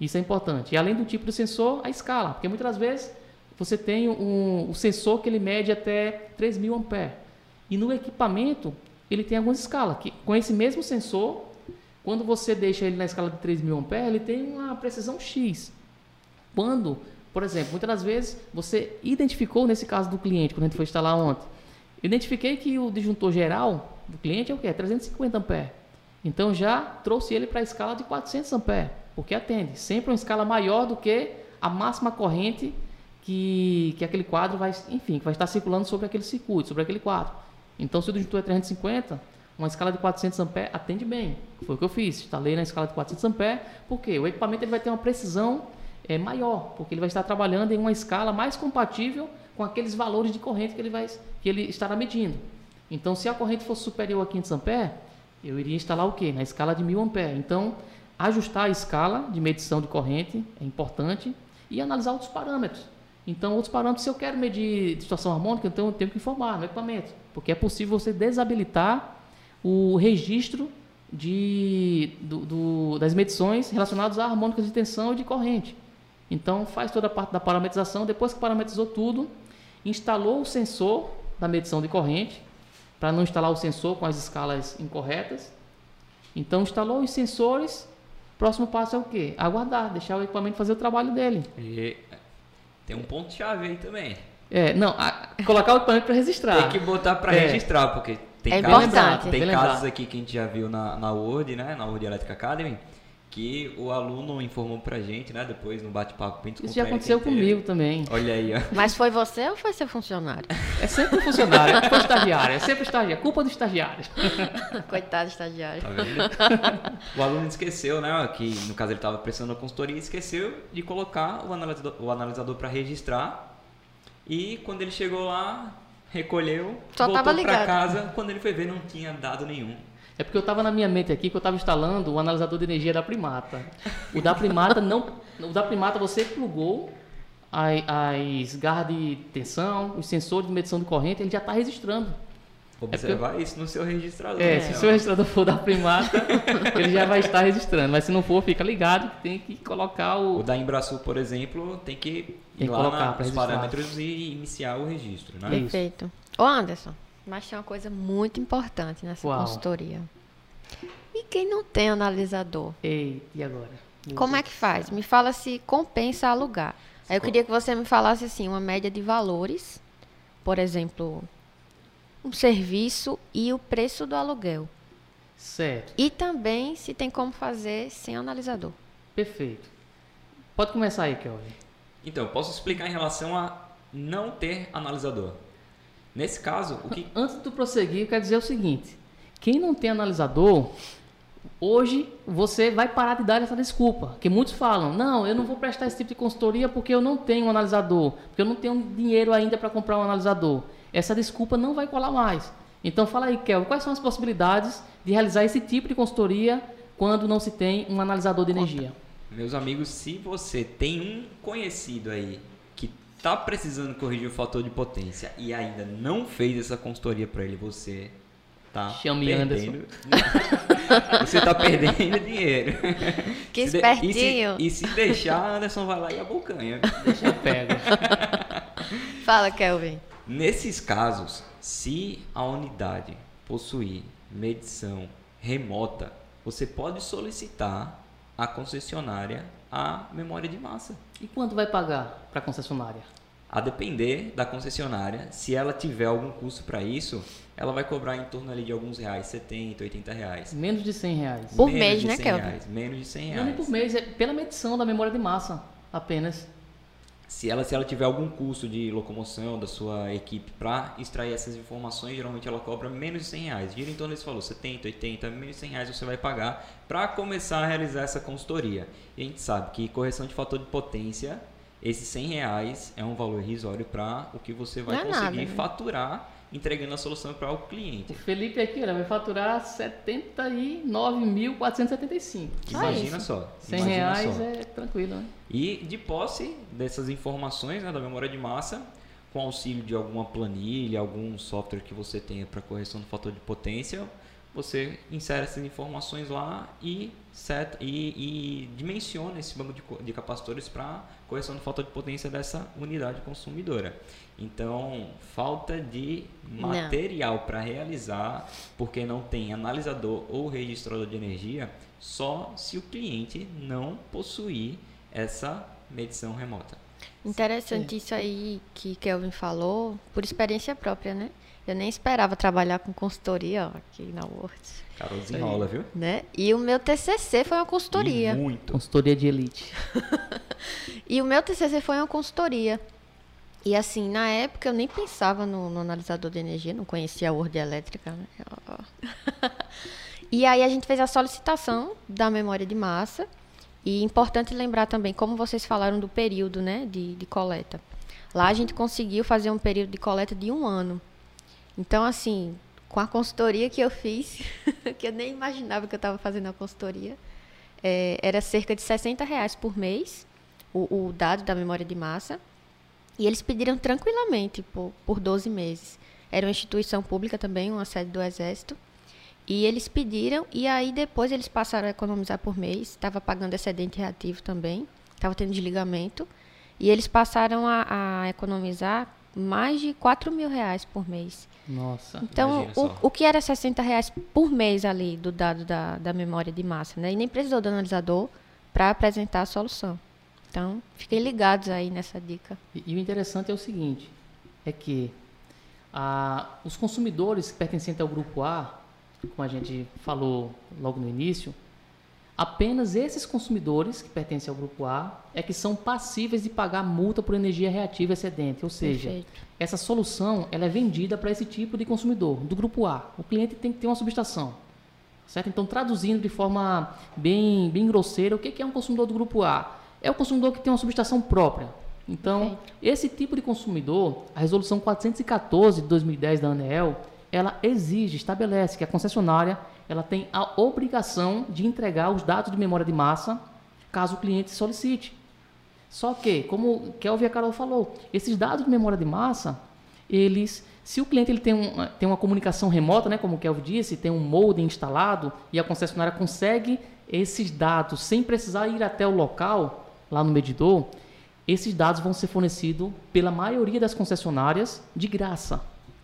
Isso é importante. E além do tipo do sensor, a escala. Porque muitas vezes você tem um, um sensor que ele mede até 3.000 amperes. E no equipamento, ele tem algumas escalas. Que, com esse mesmo sensor, quando você deixa ele na escala de 3.000 amperes, ele tem uma precisão X. Quando, por exemplo, muitas das vezes você identificou, nesse caso do cliente, quando a gente foi instalar ontem, identifiquei que o disjuntor geral do cliente é o quê? É 350 amperes. Então já trouxe ele para a escala de 400 amperes, porque atende. Sempre uma escala maior do que a máxima corrente que, que aquele quadro vai, enfim, vai estar circulando sobre aquele circuito, sobre aquele quadro. Então se o disjuntor é 350, uma escala de 400 amperes atende bem. Foi o que eu fiz. Instalei na escala de 400 amperes, porque o equipamento ele vai ter uma precisão é, maior, porque ele vai estar trabalhando em uma escala mais compatível com aqueles valores de corrente que ele, vai, que ele estará medindo. Então, se a corrente fosse superior a 500 amperes, eu iria instalar o quê? Na escala de 1000 amperes. Então, ajustar a escala de medição de corrente é importante e analisar outros parâmetros. Então, outros parâmetros, se eu quero medir distorção harmônica, então eu tenho que informar no equipamento, porque é possível você desabilitar o registro de, do- do- das medições relacionadas a harmônicas de tensão e de corrente. Então, faz toda a parte da parametrização. Depois que parametrizou tudo, instalou o sensor da medição de corrente, para não instalar o sensor com as escalas incorretas. Então, instalou os sensores. Próximo passo é o quê? Aguardar, deixar o equipamento fazer o trabalho dele. E tem um ponto-chave aí também. É, não, a- colocar o equipamento para registrar. Tem que botar para É. registrar, porque tem É casos, tem casos aqui que a gente já viu na, na Word, né? Na Word Electric Academy, que o aluno informou pra gente, né? Depois no bate-papo Isso já aconteceu comigo também. Olha aí, ó. Mas foi você ou foi seu funcionário? É sempre o funcionário, foi o estagiário, é sempre o estagiário, culpa do estagiário. Coitado estagiário. Tá vendo? o aluno esqueceu, né? Que no caso ele estava prestando a consultoria e esqueceu de colocar o analisador, o analisador para registrar. E quando ele chegou lá, recolheu, Só voltou tava para casa. Quando ele foi ver, não tinha dado nenhum. É porque eu estava na minha mente aqui que eu estava instalando o analisador de energia da Primata. O da Primata não, o da Primata você plugou a- as garras de tensão, os sensores de medição de corrente, ele já está registrando. Observar isso no seu registrador. É, né? se o seu registrador for da Primata, ele já vai estar registrando. Mas se não for, fica ligado que tem que colocar O o. da Embrasul, por exemplo, tem que ir Tem que lá colocar na- registrar. parâmetros e iniciar o registro, né? Isso. Perfeito. Ô Anderson, mas tem uma coisa muito importante nessa Qual? consultoria. E quem não tem analisador? Ei, e agora? Como é que faz? Me fala se compensa alugar. Aí eu queria que você me falasse assim, uma média de valores, por exemplo, um serviço e o preço do aluguel. Certo. E também se tem como fazer sem analisador. Perfeito. Pode começar aí, Kelvin. Então, posso explicar em relação a não ter analisador. Nesse caso, o que. Antes de prosseguir, eu quero dizer o seguinte: quem não tem analisador, hoje você vai parar de dar essa desculpa. Que muitos falam: não, eu não vou prestar esse tipo de consultoria porque eu não tenho um analisador, porque eu não tenho dinheiro ainda para comprar um analisador. Essa desculpa não vai colar mais. Então, fala aí, Kel, quais são as possibilidades de realizar esse tipo de consultoria quando não se tem um analisador de energia? Meus amigos, se você tem um conhecido aí está precisando corrigir o fator de potência e ainda não fez essa consultoria para ele, você tá Chame perdendo. você tá perdendo dinheiro. Que espertinho. E se, e se deixar, Anderson vai lá e abocanha. Deixa eu pego. Fala, Kelvin. Nesses casos, se a unidade possuir medição remota, você pode solicitar à concessionária a memória de massa. E quanto vai pagar para a concessionária? A depender da concessionária, se ela tiver algum custo para isso, ela vai cobrar em torno ali de alguns reais, 70, 80 reais. Menos de 100 reais. Por Menos mês, de né, 100 Kelvin? reais, menos de 100 Não reais. nem por mês, é pela medição da memória de massa apenas. Se ela, se ela tiver algum custo de locomoção da sua equipe para extrair essas informações, geralmente ela cobra menos de 100 reais. Gira em torno desse valor, 70, 80, menos de 100 reais você vai pagar para começar a realizar essa consultoria. E a gente sabe que correção de fator de potência, esses 100 reais é um valor irrisório para o que você vai é conseguir nada, né? faturar entregando a solução para o O cliente. Felipe aqui olha, vai faturar 79.475. Só Imagina isso. só. 100 imagina reais só. é tranquilo, né? E de posse dessas informações né, da memória de massa, com auxílio de alguma planilha, algum software que você tenha para correção do fator de potência, você insere essas informações lá e, seta, e, e dimensiona esse banco de, de capacitores para correção do fator de potência dessa unidade consumidora. Então, falta de material para realizar, porque não tem analisador ou registrador de energia, só se o cliente não possuir essa medição remota. Interessante isso aí que Kelvin falou, por experiência própria, né? Eu nem esperava trabalhar com consultoria ó, aqui na Word, Carol desenrola, viu? né? E o meu TCC foi uma consultoria. E muito. Consultoria de elite. E o meu TCC foi uma consultoria. E assim, na época eu nem pensava no, no analisador de energia, não conhecia a Word elétrica, né? E aí a gente fez a solicitação da memória de massa. E importante lembrar também, como vocês falaram do período né, de, de coleta. Lá a gente conseguiu fazer um período de coleta de um ano. Então, assim, com a consultoria que eu fiz, que eu nem imaginava que eu estava fazendo a consultoria, é, era cerca de 60 reais por mês, o, o dado da memória de massa. E eles pediram tranquilamente por, por 12 meses. Era uma instituição pública também, uma sede do Exército. E eles pediram, e aí depois eles passaram a economizar por mês. Estava pagando excedente reativo também, estava tendo desligamento. E eles passaram a, a economizar mais de 4 mil reais por mês. Nossa. Então, o, o que era 60 reais por mês ali do dado da, da memória de massa, né? E nem precisou do analisador para apresentar a solução. Então, fiquem ligados aí nessa dica. E, e o interessante é o seguinte, é que ah, os consumidores pertencentes ao grupo A, como a gente falou logo no início, apenas esses consumidores que pertencem ao grupo A é que são passíveis de pagar multa por energia reativa excedente, ou seja, Perfeito. essa solução ela é vendida para esse tipo de consumidor, do grupo A. O cliente tem que ter uma subestação. Certo? Então, traduzindo de forma bem, bem grosseira, o que é um consumidor do grupo A? É o consumidor que tem uma subestação própria. Então, Perfeito. esse tipo de consumidor, a resolução 414 de 2010 da ANEEL, ela exige, estabelece que a concessionária ela tem a obrigação de entregar os dados de memória de massa caso o cliente solicite. Só que, como o Kelvin e a Carol falou, esses dados de memória de massa, eles, se o cliente ele tem, um, tem uma comunicação remota, né, como o Kelvin disse, tem um modem instalado e a concessionária consegue esses dados sem precisar ir até o local, lá no medidor, esses dados vão ser fornecidos pela maioria das concessionárias de graça,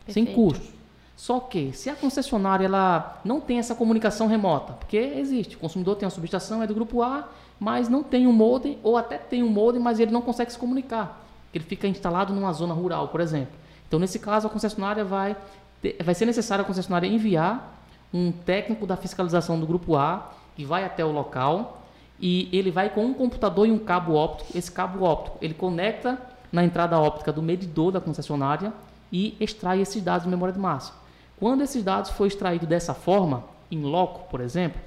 sem Perfeito. custo. Só que se a concessionária ela não tem essa comunicação remota, porque existe, o consumidor tem uma subestação, é do grupo A, mas não tem um modem, ou até tem um modem, mas ele não consegue se comunicar. Ele fica instalado numa zona rural, por exemplo. Então, nesse caso, a concessionária vai, ter, vai ser necessário a concessionária enviar um técnico da fiscalização do grupo A, que vai até o local, e ele vai com um computador e um cabo óptico. Esse cabo óptico, ele conecta na entrada óptica do medidor da concessionária e extrai esses dados de memória de massa. Quando esses dados for extraído dessa forma, em loco, por exemplo,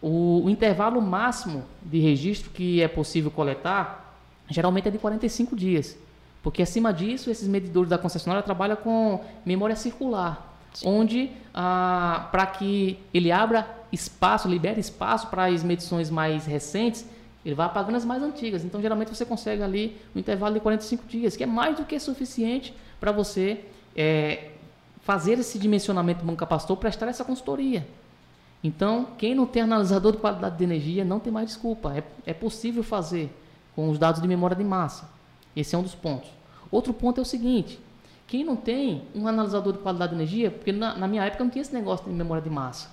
o, o, intervalo máximo de registro que é possível coletar geralmente é de 45 dias. Porque acima disso, esses medidores da concessionária trabalham com memória circular, Sim. onde ah, para que ele abra espaço, libere espaço para as medições mais recentes, ele vai apagando as mais antigas. Então, geralmente, você consegue ali um intervalo de 45 dias, que é mais do que suficiente para você é, fazer esse dimensionamento banco capacitor, prestar essa consultoria. Então, quem não tem analisador de qualidade de energia não tem mais desculpa. É, é possível fazer com os dados de memória de massa. Esse é um dos pontos. Outro ponto é o seguinte: quem não tem um analisador de qualidade de energia, porque na, na minha época não tinha esse negócio de memória de massa.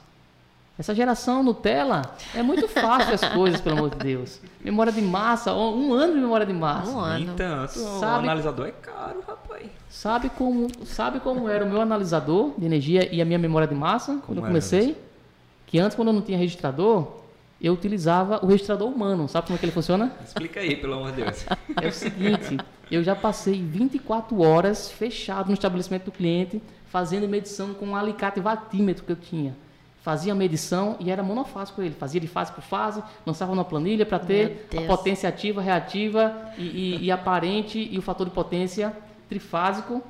Essa geração Nutella é muito fácil as coisas, pelo amor de Deus. Memória de massa, um ano de memória de massa. Um ano. Então, sabe, o analisador é caro, rapaz. Sabe como, sabe como era o meu analisador de energia e a minha memória de massa quando eu comecei? Que antes, quando eu não tinha registrador, eu utilizava o registrador humano. Sabe como é que ele funciona? Explica aí, pelo amor de Deus. É o seguinte, eu já passei 24 horas fechado no estabelecimento do cliente, fazendo medição com um alicate vatímetro que eu tinha fazia a medição e era monofásico ele. Fazia de fase por fase, lançava na planilha para ter a potência ativa, reativa e, e, e, aparente e o fator de potência trifásico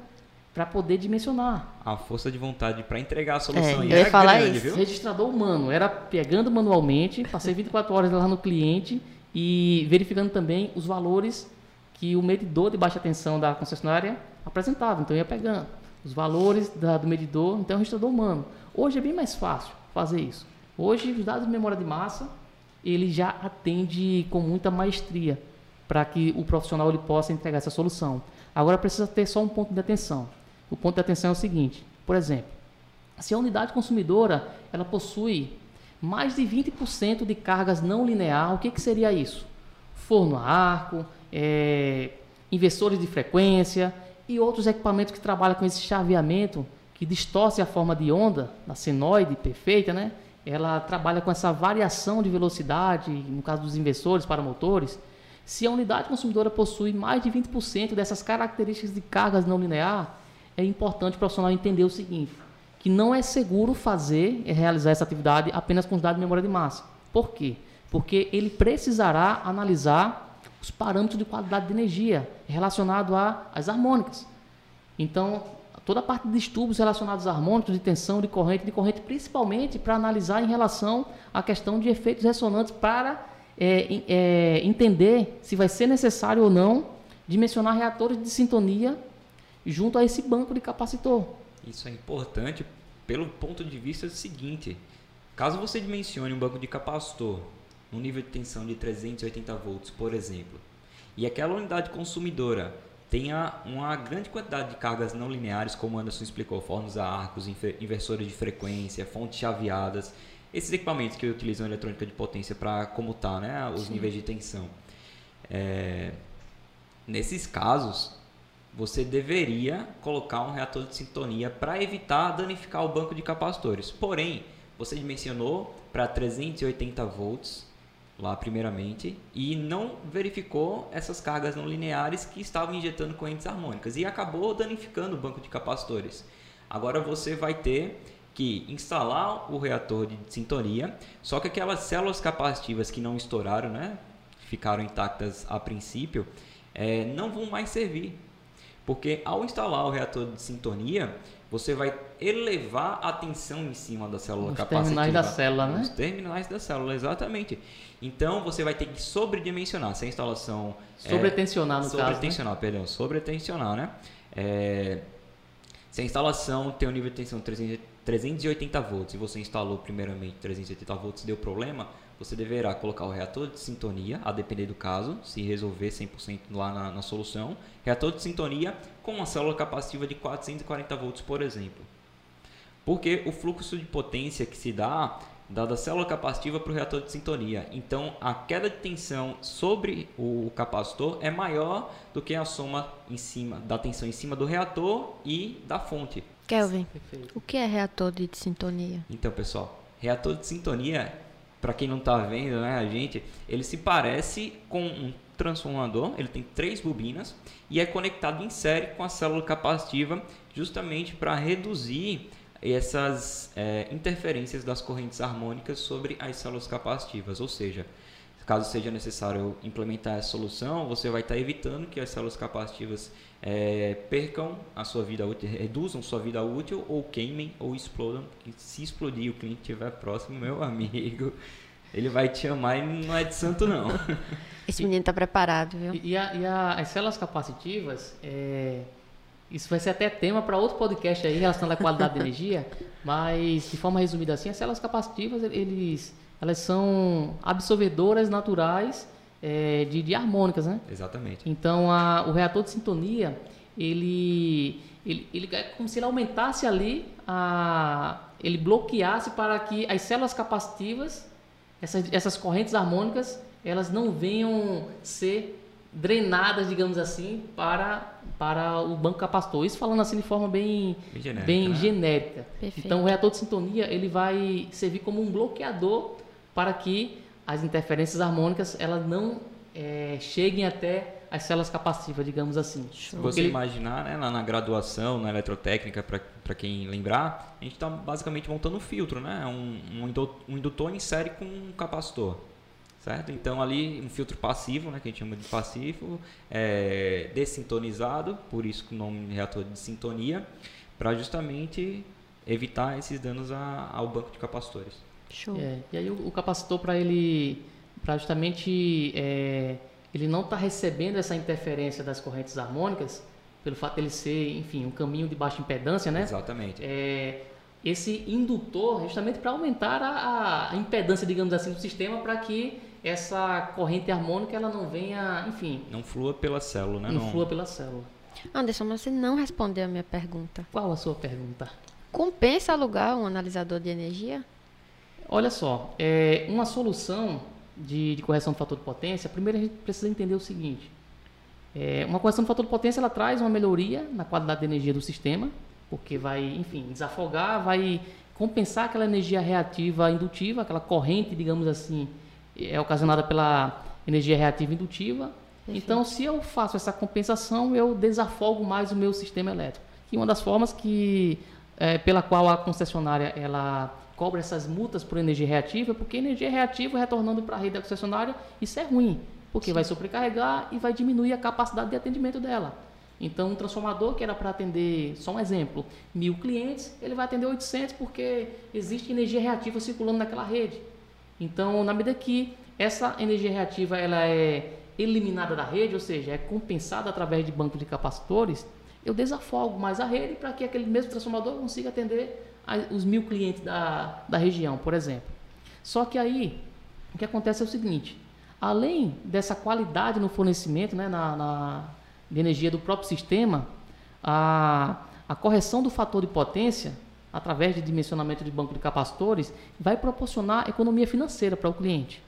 para poder dimensionar. A força de vontade para entregar a solução. É, eu ia falar grande, isso. Viu? Registrador humano, era pegando manualmente, passei 24 horas lá no cliente e verificando também os valores que o medidor de baixa tensão da concessionária apresentava. Então ia pegando os valores da, do medidor, então é um registrador humano. Hoje é bem mais fácil fazer isso. Hoje, os dados de memória de massa, ele já atende com muita maestria para que o profissional ele possa entregar essa solução. Agora precisa ter só um ponto de atenção. O ponto de atenção é o seguinte, por exemplo, se a unidade consumidora ela possui mais de 20% de cargas não linear, o que, que seria isso? Forno a arco, é, inversores de frequência e outros equipamentos que trabalham com esse chaveamento que distorce a forma de onda, na senoide perfeita, né? ela trabalha com essa variação de velocidade, no caso dos inversores para motores. Se a unidade consumidora possui mais de 20% dessas características de cargas não linear, é importante o profissional entender o seguinte, que não é seguro fazer e realizar essa atividade apenas com os dados de memória de massa. Por quê? Porque ele precisará analisar os parâmetros de qualidade de energia relacionados às harmônicas. Então, toda a parte de distúrbios relacionados a harmônicos, de tensão, de corrente, de corrente, principalmente para analisar em relação à questão de efeitos ressonantes para é, é, entender se vai ser necessário ou não dimensionar reatores de sintonia junto a esse banco de capacitor. Isso é importante pelo ponto de vista seguinte. Caso você dimensione um banco de capacitor no nível de tensão de 380 volts, por exemplo, e aquela unidade consumidora tenha uma grande quantidade de cargas não lineares, como Anderson explicou, fornos a arcos, inversores de frequência, fontes chaveadas, esses equipamentos que utilizam eletrônica de potência para comutar né, os Sim. níveis de tensão. É, nesses casos, você deveria colocar um reator de sintonia para evitar danificar o banco de capacitores. Porém, você dimensionou para 380 volts lá primeiramente e não verificou essas cargas não lineares que estavam injetando correntes harmônicas e acabou danificando o banco de capacitores. Agora você vai ter que instalar o reator de sintonia, só que aquelas células capacitivas que não estouraram, né, ficaram intactas a princípio, é, não vão mais servir. Porque ao instalar o reator de sintonia, você vai elevar a tensão em cima da célula Os capacitiva. Os terminais da célula, né? Os terminais da célula, exatamente. Então você vai ter que sobredimensionar. Se a instalação. Sobretensionar, é, no sobretensionar, caso. Né? perdão. Sobretensionar, né? É, se a instalação tem um nível de tensão de 380 volts e você instalou primeiramente 380 volts e deu problema, você deverá colocar o reator de sintonia, a depender do caso, se resolver 100% lá na, na, solução, reator de sintonia com uma célula capacitiva de 440 volts, por exemplo. Porque o fluxo de potência que se dá dá da célula capacitiva para o reator de sintonia. Então, a queda de tensão sobre o capacitor é maior do que a soma em cima da tensão em cima do reator e da fonte. Kelvin, Perfeito. o que é reator de sintonia? Então, pessoal, reator de sintonia, para quem não está vendo, né, a gente, ele se parece com um transformador, ele tem três bobinas e é conectado em série com a célula capacitiva, justamente para reduzir essas é, interferências das correntes harmônicas sobre as células capacitivas, ou seja, caso seja necessário implementar essa solução, você vai estar evitando que as células capacitivas é, percam a sua vida útil, reduzam sua vida útil ou queimem ou explodam. E se explodir e o cliente estiver próximo, meu amigo, ele vai te amar e não é de santo não. Esse menino tá preparado, viu? E, e a- e a- as células capacitivas, é, isso vai ser até tema para outro podcast aí relacionado à qualidade de energia, mas de forma resumida assim, as células capacitivas, eles, elas são absorvedoras naturais é, de, de harmônicas, né? Exatamente. Então, a- o reator de sintonia, ele, ele, ele é como se ele aumentasse ali, a, ele bloqueasse para que as células capacitivas, essas, essas correntes harmônicas, elas não venham ser drenadas, digamos assim, para, para o banco capacitor. Isso falando assim de forma bem, Bem genérica, bem né? genérica. Perfeito. Então, o reator de sintonia ele vai servir como um bloqueador para que as interferências harmônicas elas não eh, cheguem até as células capacitivas, digamos assim. Se Porque você ele- imaginar, né, lá na graduação, na eletrotécnica, para quem lembrar, a gente está basicamente montando um filtro, né? Um, um um indutor em série com um capacitor. Certo? Então ali um filtro passivo, né, que a gente chama de passivo, é, dessintonizado, por isso que o nome reator de sintonia, para justamente evitar esses danos a- ao banco de capacitores. Show. É, e aí o, o capacitor para ele, para justamente é, ele não estar recebendo essa interferência das correntes harmônicas, pelo fato dele ser, enfim, um caminho de baixa impedância, né? Exatamente. É, esse indutor justamente para aumentar a, a impedância, digamos assim, do sistema para que essa corrente harmônica ela não venha, enfim, Não flua pela célula, né? não Não- flua pela célula. Anderson, mas você não respondeu a minha pergunta. Qual a sua pergunta? Compensa alugar um analisador de energia? Olha só, é, uma solução de, de correção do fator de potência, primeiro a gente precisa entender o seguinte. É, uma correção do fator de potência ela traz uma melhoria na qualidade de energia do sistema, porque vai, enfim, desafogar, vai compensar aquela energia reativa indutiva, aquela corrente, digamos assim, é ocasionada pela energia reativa indutiva. Então, se eu faço essa compensação, eu desafogo mais o meu sistema elétrico. E uma das formas que é, pela qual a concessionária ela cobra essas multas por energia reativa, porque energia reativa retornando para a rede da concessionária, isso é ruim, porque vai sobrecarregar e vai diminuir a capacidade de atendimento dela. Então, um transformador que era para atender, só um exemplo, mil clientes, ele vai atender 800 porque existe energia reativa circulando naquela rede. Então, na medida que essa energia reativa ela é eliminada da rede, ou seja, é compensada através de bancos de capacitores, eu desafogo mais a rede para que aquele mesmo transformador consiga atender os mil clientes da, da região, por exemplo. Só que aí, o que acontece é o seguinte, além dessa qualidade no fornecimento né, na, na- de energia do próprio sistema, a, a correção do fator de potência, através de dimensionamento de banco de capacitores, vai proporcionar economia financeira para o cliente.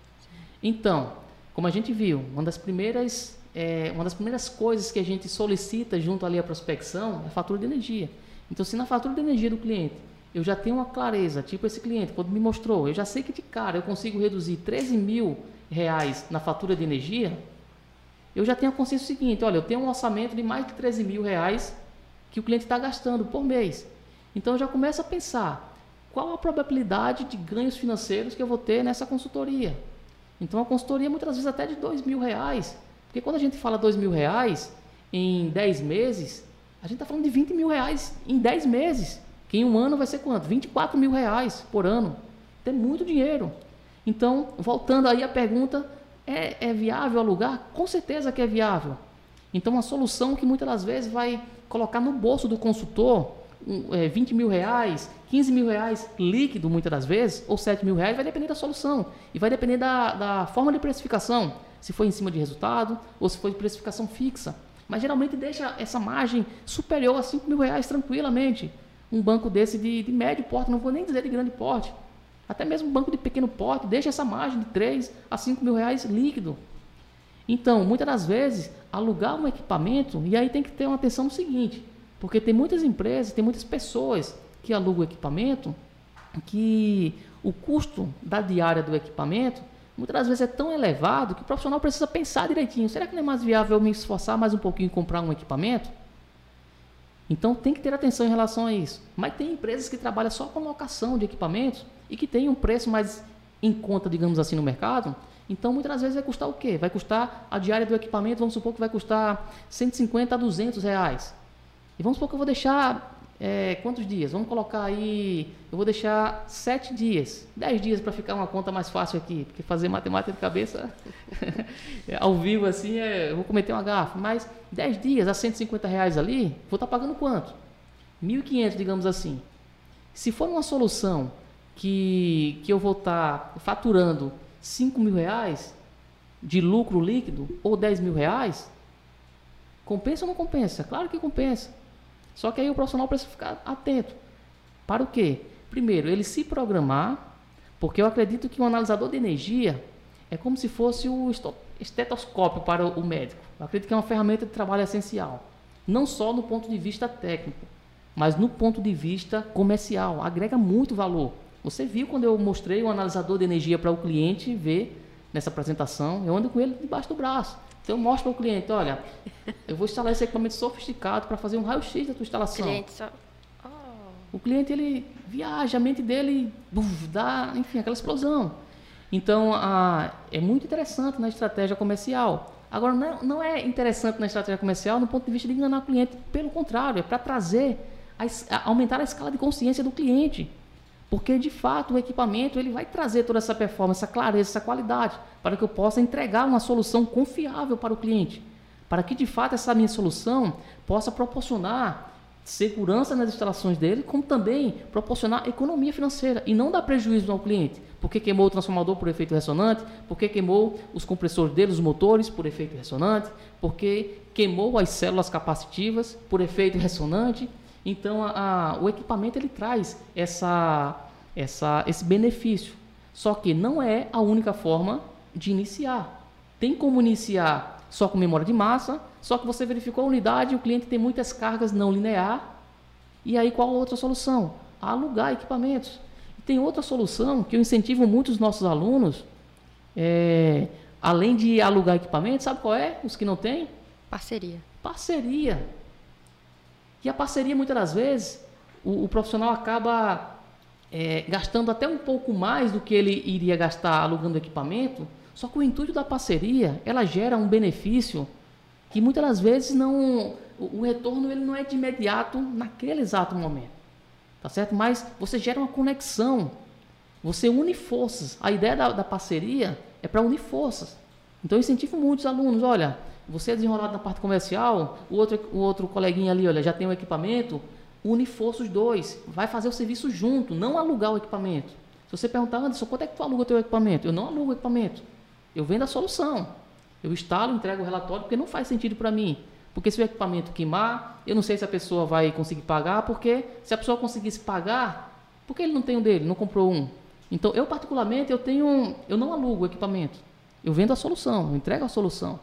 Então, como a gente viu, uma das primeiras, é, uma das primeiras coisas que a gente solicita junto ali à prospecção é a fatura de energia. Então, se na fatura de energia do cliente eu já tenho uma clareza, tipo esse cliente, quando me mostrou, eu já sei que de cara eu consigo reduzir 13 mil reais na fatura de energia, eu já tenho a consciência seguinte, olha, eu tenho um orçamento de mais de 13 mil reais que o cliente está gastando por mês. Então eu já começo a pensar qual a probabilidade de ganhos financeiros que eu vou ter nessa consultoria. Então a consultoria muitas vezes até de dois mil reais. Porque quando a gente fala dois mil reais em 10 meses, a gente está falando de 20 mil reais em 10 meses. Que em um ano vai ser quanto? 24 mil reais por ano. Tem muito dinheiro. Então, voltando aí à pergunta, é, é viável alugar? Com certeza que é viável. Então, uma solução que muitas das vezes vai colocar no bolso do consultor um, é, 20 mil reais, 15 mil reais líquido muitas das vezes, ou 7 mil reais, vai depender da solução. E vai depender da, da forma de precificação, se foi em cima de resultado ou se foi de precificação fixa. Mas geralmente deixa essa margem superior a 5 mil reais tranquilamente. Um banco desse de, de médio porte, não vou nem dizer de grande porte, até mesmo um banco de pequeno porte, deixa essa margem de 3 a 5 mil reais líquido. Então, muitas das vezes, alugar um equipamento, e aí tem que ter uma atenção no seguinte, porque tem muitas empresas, tem muitas pessoas que alugam equipamento, que o custo da diária do equipamento muitas das vezes é tão elevado que o profissional precisa pensar direitinho. Será que não é mais viável eu me esforçar mais um pouquinho e comprar um equipamento? Então tem que ter atenção em relação a isso. Mas tem empresas que trabalham só com locação de equipamentos e que tem um preço mais em conta, digamos assim, no mercado. Então muitas das vezes vai custar o quê? Vai custar a diária do equipamento, vamos supor que vai custar 150 a 200 reais. E vamos supor que eu vou deixar é, quantos dias? Vamos colocar aí, eu vou deixar sete dias, dez dias para ficar uma conta mais fácil aqui, porque fazer matemática de cabeça ao vivo assim, é, eu vou cometer uma gafa. Mas dez dias a 150 reais ali, vou estar tá pagando quanto? 1.500, digamos assim. Se for uma solução que, que eu vou estar tá faturando 5 mil reais de lucro líquido ou 10 mil reais, compensa ou não compensa? Claro que compensa. Só que aí o profissional precisa ficar atento. Para o quê? Primeiro, ele se programar, porque eu acredito que um analisador de energia é como se fosse o estetoscópio para o médico. Eu acredito que é uma ferramenta de trabalho essencial. Não só no ponto de vista técnico, mas no ponto de vista comercial. Agrega muito valor. Você viu quando eu mostrei o analisador de energia para o cliente ver nessa apresentação, eu ando com ele debaixo do braço. Então eu mostro para o cliente, olha, eu vou instalar esse equipamento sofisticado para fazer um raio-x da tua instalação. Cliente só... oh. O cliente ele viaja, a mente dele buf, dá, enfim, aquela explosão. Então a, é muito interessante na estratégia comercial. Agora não é, não é interessante na estratégia comercial no ponto de vista de enganar o cliente, pelo contrário, é para trazer, a, a, aumentar a escala de consciência do cliente. Porque de fato o equipamento ele vai trazer toda essa performance, essa clareza, essa qualidade, para que eu possa entregar uma solução confiável para o cliente, para que de fato essa minha solução possa proporcionar segurança nas instalações dele, como também proporcionar economia financeira e não dar prejuízo ao cliente, porque queimou o transformador por efeito ressonante, porque queimou os compressores dele, os motores por efeito ressonante, porque queimou as células capacitivas por efeito ressonante então, a, a, o equipamento ele traz essa, essa, esse benefício. Só que não é a única forma de iniciar. Tem como iniciar só com memória de massa, só que você verificou a unidade e o cliente tem muitas cargas não linear. E aí qual a outra solução? Alugar equipamentos. E tem outra solução que eu incentivo muito os nossos alunos, é, além de alugar equipamentos, sabe qual é? Os que não têm? Parceria. Parceria. E a parceria, muitas das vezes, o, o profissional acaba é, gastando até um pouco mais do que ele iria gastar alugando equipamento, só que o intuito da parceria, ela gera um benefício que muitas das vezes não, o, o retorno ele não é de imediato naquele exato momento, tá certo? Mas você gera uma conexão, você une forças. A ideia da, da parceria é para unir forças. Então eu incentivo muitos alunos, olha, você é desenrolado na parte comercial, o outro, o outro coleguinha ali, olha, já tem o um equipamento, une força os dois, vai fazer o serviço junto, não alugar o equipamento. Se você perguntar, Anderson, quanto é que tu aluga o teu equipamento? Eu não alugo o equipamento. Eu vendo a solução. Eu instalo, entrego o relatório, porque não faz sentido para mim. Porque se o equipamento queimar, eu não sei se a pessoa vai conseguir pagar, porque se a pessoa conseguisse pagar, por que ele não tem um dele, não comprou um? Então, eu particularmente, eu tenho, eu não alugo o equipamento. Eu vendo a solução, eu entrego a solução.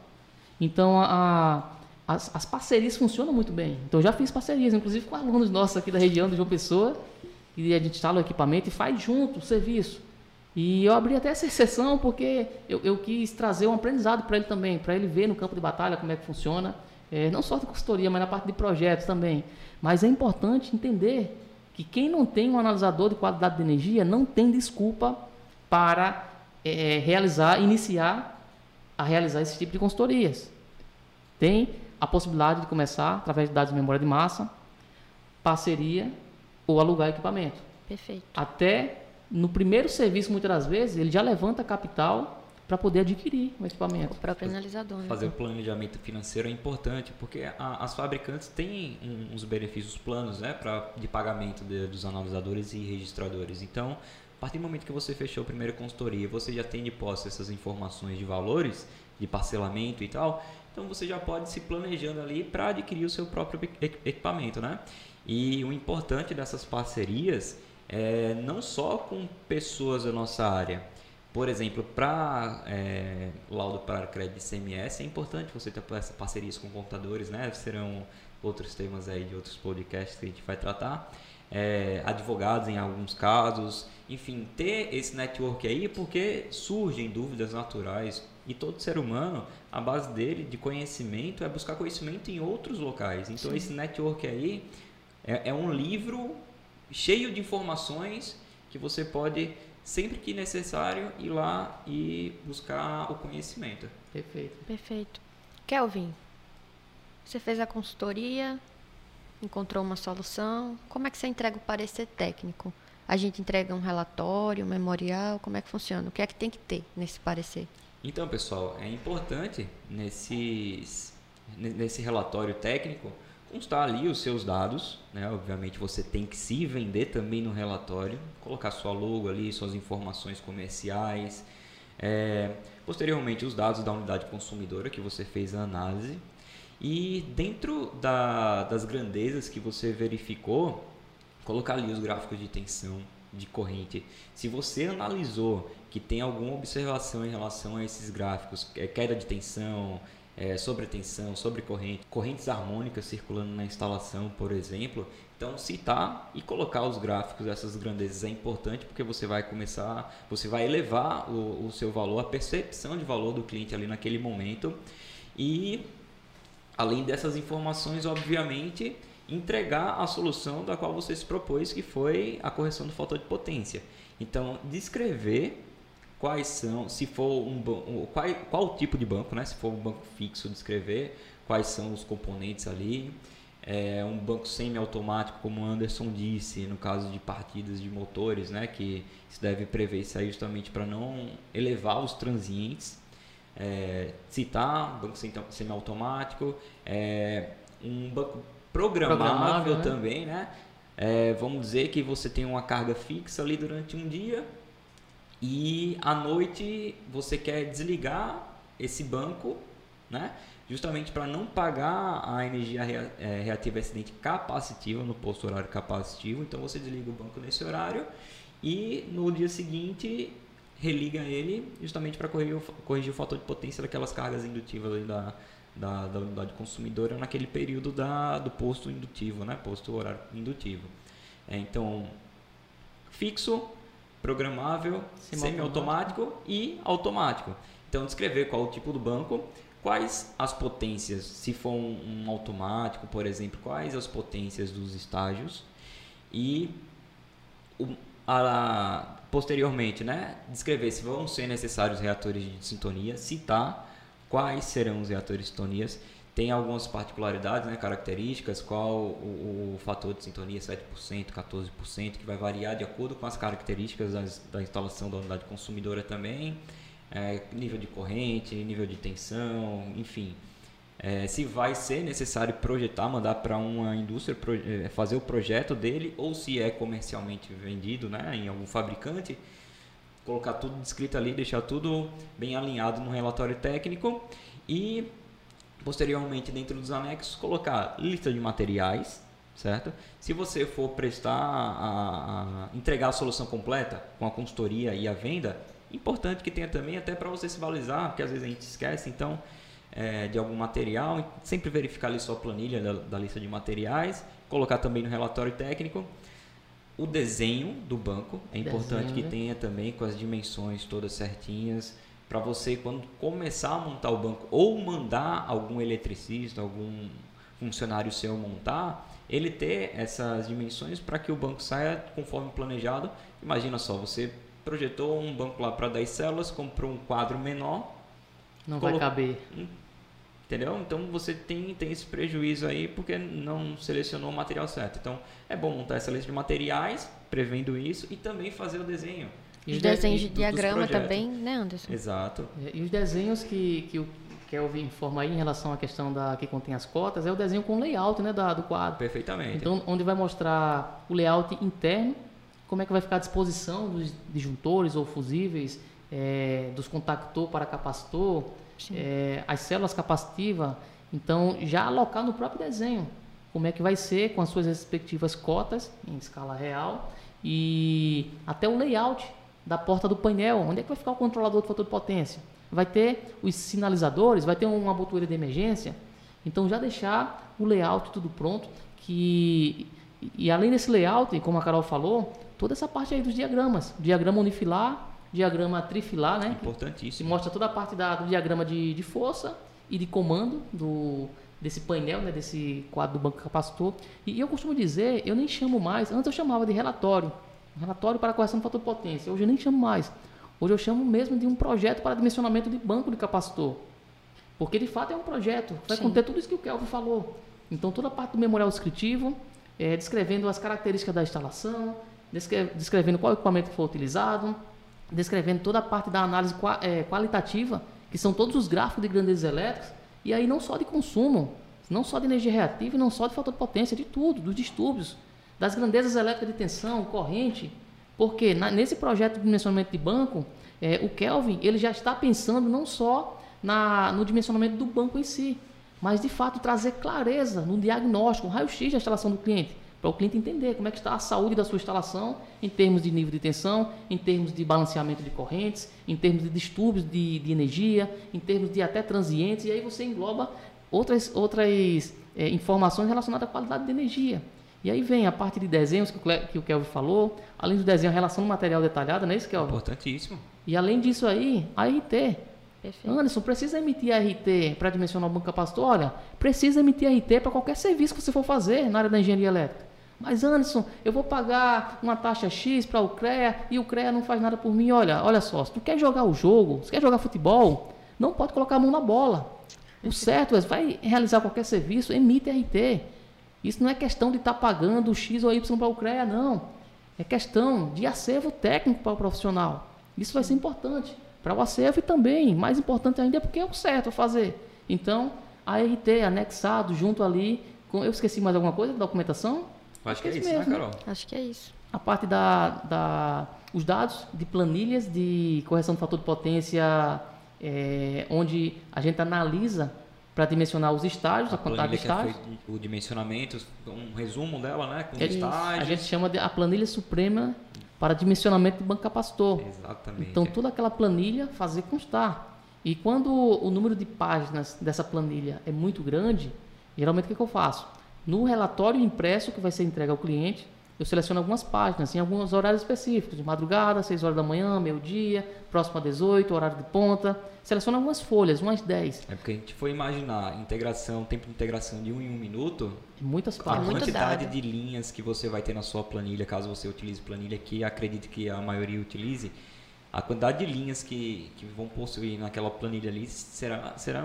Então, a, as, as, parcerias funcionam muito bem. Então, eu já fiz parcerias, inclusive com alunos nossos aqui da região de João Pessoa, e a gente instala o equipamento e faz junto o serviço. E eu abri até essa exceção porque eu, eu quis trazer um aprendizado para ele também, para ele ver no campo de batalha como é que funciona, é, não só de consultoria, mas na parte de projetos também. Mas é importante entender que quem não tem um analisador de qualidade de energia não tem desculpa para é, realizar, iniciar a realizar esse tipo de consultorias. Tem a possibilidade de começar através de dados de memória de massa, parceria ou alugar equipamento. Perfeito. Até no primeiro serviço, muitas das vezes, ele já levanta capital para poder adquirir o equipamento. O próprio analisador. Né? Fazer o planejamento financeiro é importante, porque a, as fabricantes têm uns benefícios planos né, pra, de pagamento de, dos analisadores e registradores. Então, a partir do momento que você fechou a primeira consultoria, você já tem de posse essas informações de valores, de parcelamento e tal. então você já pode se planejando ali para adquirir o seu próprio equipamento, né? E o importante dessas parcerias é não só com pessoas da nossa área. Por exemplo, para é, laudo para crédito CMS, é importante você ter parcerias com computadores, né? Serão outros temas aí de outros podcasts que a gente vai tratar. É, advogados em alguns casos, enfim, ter esse network aí porque surgem dúvidas naturais e todo ser humano, a base dele de conhecimento é buscar conhecimento em outros locais. Então Sim. esse network aí é, é um livro cheio de informações que você pode sempre que necessário ir lá e buscar o conhecimento. Perfeito. Perfeito. Kelvin, você fez a consultoria, encontrou uma solução. Como é que você entrega o parecer técnico? A gente entrega um relatório, um memorial, como é que funciona? O que é que tem que ter nesse parecer? Então, pessoal, é importante nesses, nesse relatório técnico constar ali os seus dados, né? Obviamente você tem que se vender também no relatório, colocar sua logo ali, suas informações comerciais, é, posteriormente os dados da unidade consumidora que você fez a análise e dentro da, das grandezas que você verificou, colocar ali os gráficos de tensão, de corrente. Se você analisou que tem alguma observação em relação a esses gráficos, é, queda de tensão, é, sobre tensão, sobre corrente, correntes harmônicas circulando na instalação, por exemplo. Então, citar e colocar os gráficos dessas grandezas é importante porque você vai começar, você vai elevar o, o seu valor, a percepção de valor do cliente ali naquele momento. E Além dessas informações, obviamente, entregar a solução da qual você se propôs, que foi a correção do fator de potência. Então, descrever quais são, se for um qual, qual tipo de banco, né? Se for um banco fixo, descrever quais são os componentes ali. É um banco semi-automático, como o Anderson disse, no caso de partidas de motores, né? Que se deve prever isso aí justamente para não elevar os transientes é, citar, banco semiautomático, é, um banco programável, programável né? também, né? É, vamos dizer que você tem uma carga fixa ali durante um dia e à noite você quer desligar esse banco, né? Justamente para não pagar a energia é, reativa excedente capacitiva no posto horário capacitivo. Então você desliga o banco nesse horário e no dia seguinte religa ele justamente para corrigir, corrigir, o fator de potência daquelas cargas indutivas da, da, da, unidade consumidora naquele período da, do posto indutivo, né? posto horário indutivo. É, então, fixo, programável, semi-automático semi e automático. Então, descrever qual o tipo do banco, quais as potências, se for um, um automático, por exemplo, quais as potências dos estágios e o, a, posteriormente, né, descrever se vão ser necessários reatores de sintonia, citar quais serão os reatores de sintonias, tem algumas particularidades, né, características, qual o, o, fator de sintonia, 7%, 14%, que vai variar de acordo com as características das, da instalação da unidade consumidora também, é, nível de corrente, nível de tensão, enfim. É, se vai ser necessário projetar, mandar para uma indústria é, fazer o projeto dele, ou se é comercialmente vendido né, em algum fabricante, colocar tudo descrito ali, deixar tudo bem alinhado no relatório técnico e posteriormente dentro dos anexos colocar lista de materiais, certo? Se você for prestar a, a entregar a solução completa com a consultoria e a venda, importante que tenha também até para você se valorizar, porque às vezes a gente esquece, então é, de algum material, sempre verificar ali sua planilha da, da lista de materiais, colocar também no relatório técnico o desenho do banco. É importante desenho, que né? tenha também com as dimensões todas certinhas para você quando começar a montar o banco ou mandar algum eletricista, algum funcionário seu montar, ele ter essas dimensões para que o banco saia conforme planejado. Imagina só, você projetou um banco lá para 10 células, comprou um quadro menor, não vai caber. Entendeu? Então você tem, tem esse prejuízo aí porque não selecionou o material certo. Então é bom montar essa lista de materiais, prevendo isso, e também fazer o desenho. E os desenhos de diagrama também, né, Anderson? Exato. É, e os desenhos que, que o Kelvin informa aí em relação à questão da que contém as cotas é o desenho com layout né, da, do quadro. Perfeitamente. Então, onde vai mostrar o layout interno, como é que vai ficar a disposição dos disjuntores ou fusíveis, é, dos contactor para capacitor, é, as células capacitivas, então já alocar no próprio desenho como é que vai ser com as suas respectivas cotas em escala real e até o layout da porta do painel, onde é que vai ficar o controlador de potência? Vai ter os sinalizadores, vai ter uma botoeira de emergência, então já deixar o layout tudo pronto, que e além desse layout, como a Carol falou, toda essa parte aí dos diagramas, diagrama unifilar, diagrama trifilar, né? Importantíssimo. Que mostra toda a parte da, do diagrama de, de força e de comando do, desse painel, né, desse quadro do banco capacitor. E eu costumo dizer, eu nem chamo mais, antes eu chamava de relatório, relatório para correção do fator de potência. Hoje eu nem chamo mais. Hoje eu chamo mesmo de um projeto para dimensionamento de banco de capacitor. Porque de fato é um projeto, vai Sim. conter tudo isso que o Kelvin falou. Então toda a parte do memorial descritivo, é, descrevendo as características da instalação, descrevendo qual equipamento foi utilizado, descrevendo toda a parte da análise é, qualitativa, que são todos os gráficos de grandezas elétricas, e aí não só de consumo, não só de energia reativa e não só de fator de potência, de tudo, dos distúrbios, das grandezas elétricas de tensão, corrente. Porque na, nesse projeto de dimensionamento de banco, é, o Kelvin ele já está pensando não só na, no dimensionamento do banco em si, mas de fato trazer clareza no diagnóstico, raio-x da instalação do cliente para o cliente entender como é que está a saúde da sua instalação em termos de nível de tensão, em termos de balanceamento de correntes, em termos de distúrbios de, de energia, em termos de até transientes, e aí você engloba outras, outras é, informações relacionadas à qualidade de energia. E aí vem a parte de desenhos que o, que o Kelvin falou, além do desenho, a relação do material detalhada, não é isso, Kelvin? Importantíssimo. E além disso aí, a RT. Perfeito. Anderson, precisa emitir RT para dimensionar o banco capacitor? Olha, precisa emitir RT para qualquer serviço que você for fazer na área da engenharia elétrica. Mas Anderson, eu vou pagar uma taxa X para o CREA e o CREA não faz nada por mim. Olha, olha só, se tu quer jogar o jogo, se quer jogar futebol, não pode colocar a mão na bola. O certo é, vai realizar qualquer serviço, emite RT. Isso não é questão de estar tá pagando X ou Y para o CREA, não. É questão de acervo técnico para o profissional. Isso vai ser importante para o acervo e também, mais importante ainda, é porque é o certo a fazer. Então, a RT anexado junto ali, com, eu esqueci mais alguma coisa da documentação? Acho que é, isso, né, mesmo, né, Carol? Acho que é isso. A parte da, da os dados de planilhas de correção do fator de potência, é, onde a gente analisa para dimensionar os estágios, a, a quantidade de é estágios. É o dimensionamento, um resumo dela, né? Com os é, estágios. A gente chama de a planilha suprema para dimensionamento de banco capacitor. Exatamente. Então, toda aquela planilha fazer constar. E quando o número de páginas dessa planilha é muito grande, geralmente o que, que eu faço? No relatório impresso que vai ser entregue ao cliente, eu seleciono algumas páginas em alguns horários específicos, de madrugada, 6 horas da manhã, meio-dia, próximo a 18, horário de ponta. Seleciono algumas folhas, umas 10. É porque a gente foi imaginar integração, tempo de integração de um em um minuto. Muitas páginas. A quantidade de linhas que você vai ter na sua planilha, caso você utilize planilha, que acredite que a maioria utilize, a quantidade de linhas que, que vão possuir naquela planilha ali será, será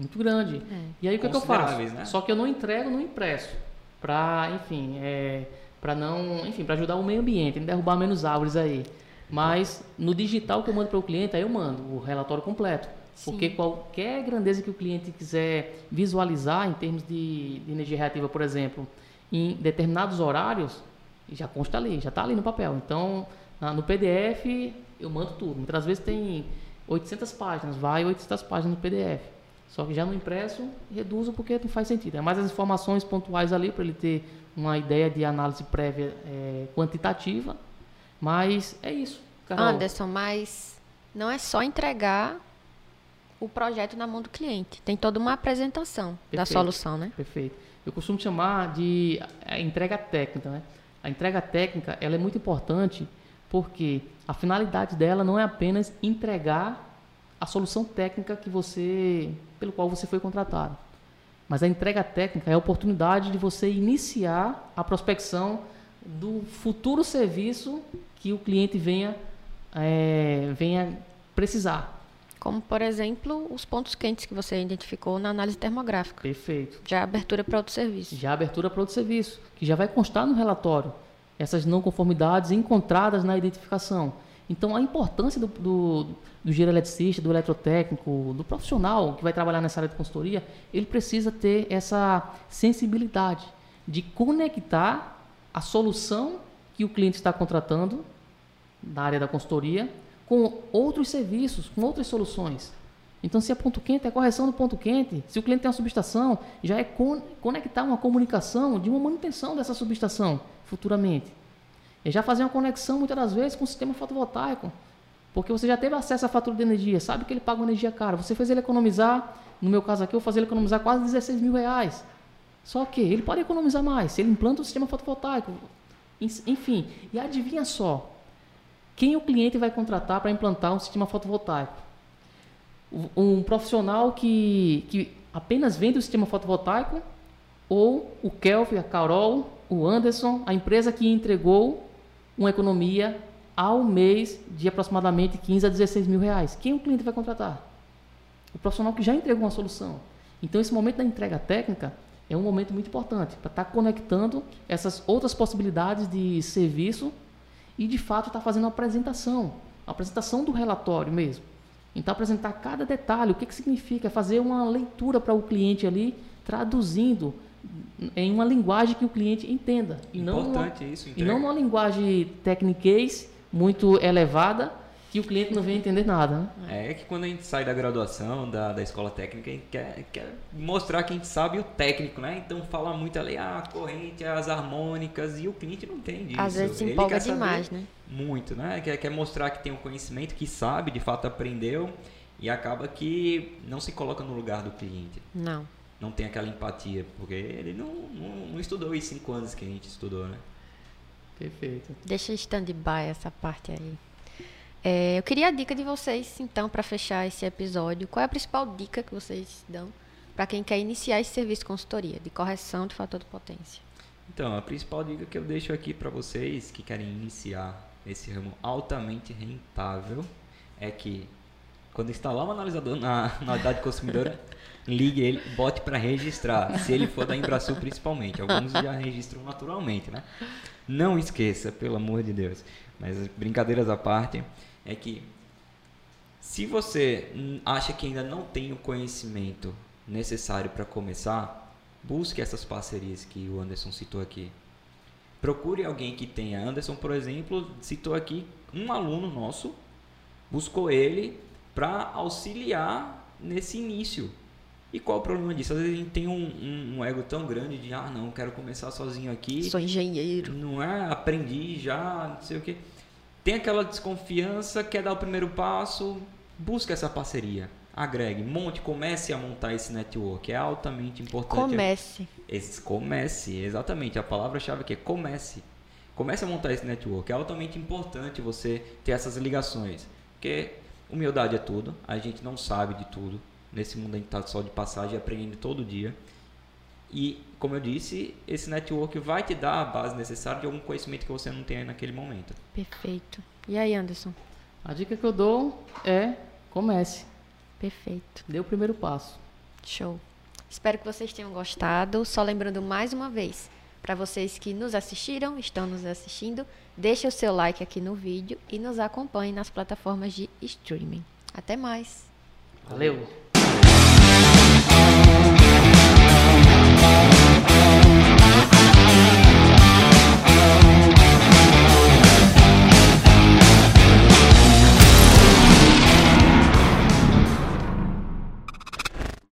muito grande. É. E aí o que, é que eu faço? Né? Só que eu não entrego no impresso. Para, enfim, é, para não, enfim, para ajudar o meio ambiente, derrubar menos árvores aí. Mas no digital que eu mando para o cliente, aí eu mando o relatório completo. Sim. Porque qualquer grandeza que o cliente quiser visualizar em termos de, de energia reativa, por exemplo, em determinados horários, já consta ali, já está ali no papel. Então, na, no PDF, eu mando tudo. Muitas vezes tem 800 páginas, vai 800 páginas no PDF. Só que já no impresso, reduzo porque não faz sentido. É mais as informações pontuais ali para ele ter uma ideia de análise prévia é, quantitativa. Mas é isso. Carol. Anderson, mas não é só entregar o projeto na mão do cliente. Tem toda uma apresentação Perfeito. da solução, né? Perfeito. Eu costumo chamar de entrega técnica, né? A entrega técnica ela é muito importante porque a finalidade dela não é apenas entregar a solução técnica que você, pelo qual você foi contratado. Mas a entrega técnica é a oportunidade de você iniciar a prospecção do futuro serviço que o cliente venha, é, venha precisar. Como, por exemplo, os pontos quentes que você identificou na análise termográfica. Perfeito. Já abertura para outro serviço. Já abertura para outro serviço, que já vai constar no relatório. Essas não conformidades encontradas na identificação. Então, a importância do, do, do engenheiro eletricista, do eletrotécnico, do profissional que vai trabalhar nessa área de consultoria, ele precisa ter essa sensibilidade de conectar a solução que o cliente está contratando na área da consultoria com outros serviços, com outras soluções. Então, se é ponto quente, é correção do ponto quente. Se o cliente tem uma subestação, já é con conectar uma comunicação de uma manutenção dessa subestação futuramente. E já fazer uma conexão, muitas das vezes, com o sistema fotovoltaico. Porque você já teve acesso à fatura de energia, sabe que ele paga uma energia cara. Você fez ele economizar, no meu caso aqui, eu fazer ele economizar quase 16 mil reais. Só que ele pode economizar mais se ele implanta o sistema fotovoltaico. Enfim, e adivinha só, quem o cliente vai contratar para implantar um sistema fotovoltaico? Um profissional que, que apenas vende o sistema fotovoltaico ou o Kelvin, a Carol, o Anderson, a empresa que entregou uma economia ao mês de aproximadamente 15 a 16 mil reais. Quem o cliente vai contratar? O profissional que já entregou uma solução. Então, esse momento da entrega técnica é um momento muito importante para estar tá conectando essas outras possibilidades de serviço e, de fato, estar tá fazendo uma apresentação, a apresentação do relatório mesmo. Então, apresentar cada detalhe, o que, que significa, fazer uma leitura para o cliente ali, traduzindo em uma linguagem que o cliente entenda. E Importante não numa, isso, entrega. E não numa linguagem techniquez muito elevada, que o cliente não vem entender nada. Né? É que quando a gente sai da graduação, da, da escola técnica, a gente quer, quer mostrar que a gente sabe o técnico, né? Então fala muito ali, ah, a corrente, as harmônicas, e o cliente não entende isso. Às vezes se empolga demais, né? Muito, né? Quer, quer mostrar que tem um conhecimento, que sabe, de fato aprendeu, e acaba que não se coloca no lugar do cliente. Não. Não tem aquela empatia, porque ele não, não, não estudou os cinco anos que a gente estudou, né? Perfeito. Deixa stand-by essa parte aí. É, eu queria a dica de vocês, então, para fechar esse episódio. Qual é a principal dica que vocês dão para quem quer iniciar esse serviço de consultoria, de correção de fator de potência? Então, a principal dica que eu deixo aqui para vocês que querem iniciar esse ramo altamente rentável é que quando instalar um analisador na, na unidade consumidora, ligue ele, bote para registrar, se ele for da Embrasul principalmente. Alguns já registram naturalmente, né? Não esqueça, pelo amor de Deus. Mas brincadeiras à parte, é que se você acha que ainda não tem o conhecimento necessário para começar, busque essas parcerias que o Anderson citou aqui. Procure alguém que tenha. Anderson, por exemplo, citou aqui um aluno nosso, buscou ele para auxiliar nesse início. E qual o problema disso? Às vezes a gente tem um, um, um, ego tão grande de, ah, não, quero começar sozinho aqui. Sou engenheiro. Não é? Aprendi já, não sei o quê tem aquela desconfiança, quer dar o primeiro passo, busca essa parceria. Agregue, monte, comece a montar esse network. É altamente importante. Comece. Esse, comece, exatamente. A palavra-chave aqui é comece. Comece a montar esse network. É altamente importante você ter essas ligações. Porque humildade é tudo. A gente não sabe de tudo. Nesse mundo a gente está só de passagem aprendendo todo dia. E, como eu disse, esse network vai te dar a base necessária de algum conhecimento que você não tem naquele momento. Perfeito. E aí, Anderson? A dica que eu dou é comece. Perfeito. Dê o primeiro passo. Show. Espero que vocês tenham gostado. Só lembrando mais uma vez, para vocês que nos assistiram, estão nos assistindo, deixe o seu like aqui no vídeo e nos acompanhe nas plataformas de streaming. Até mais. Valeu. Thank you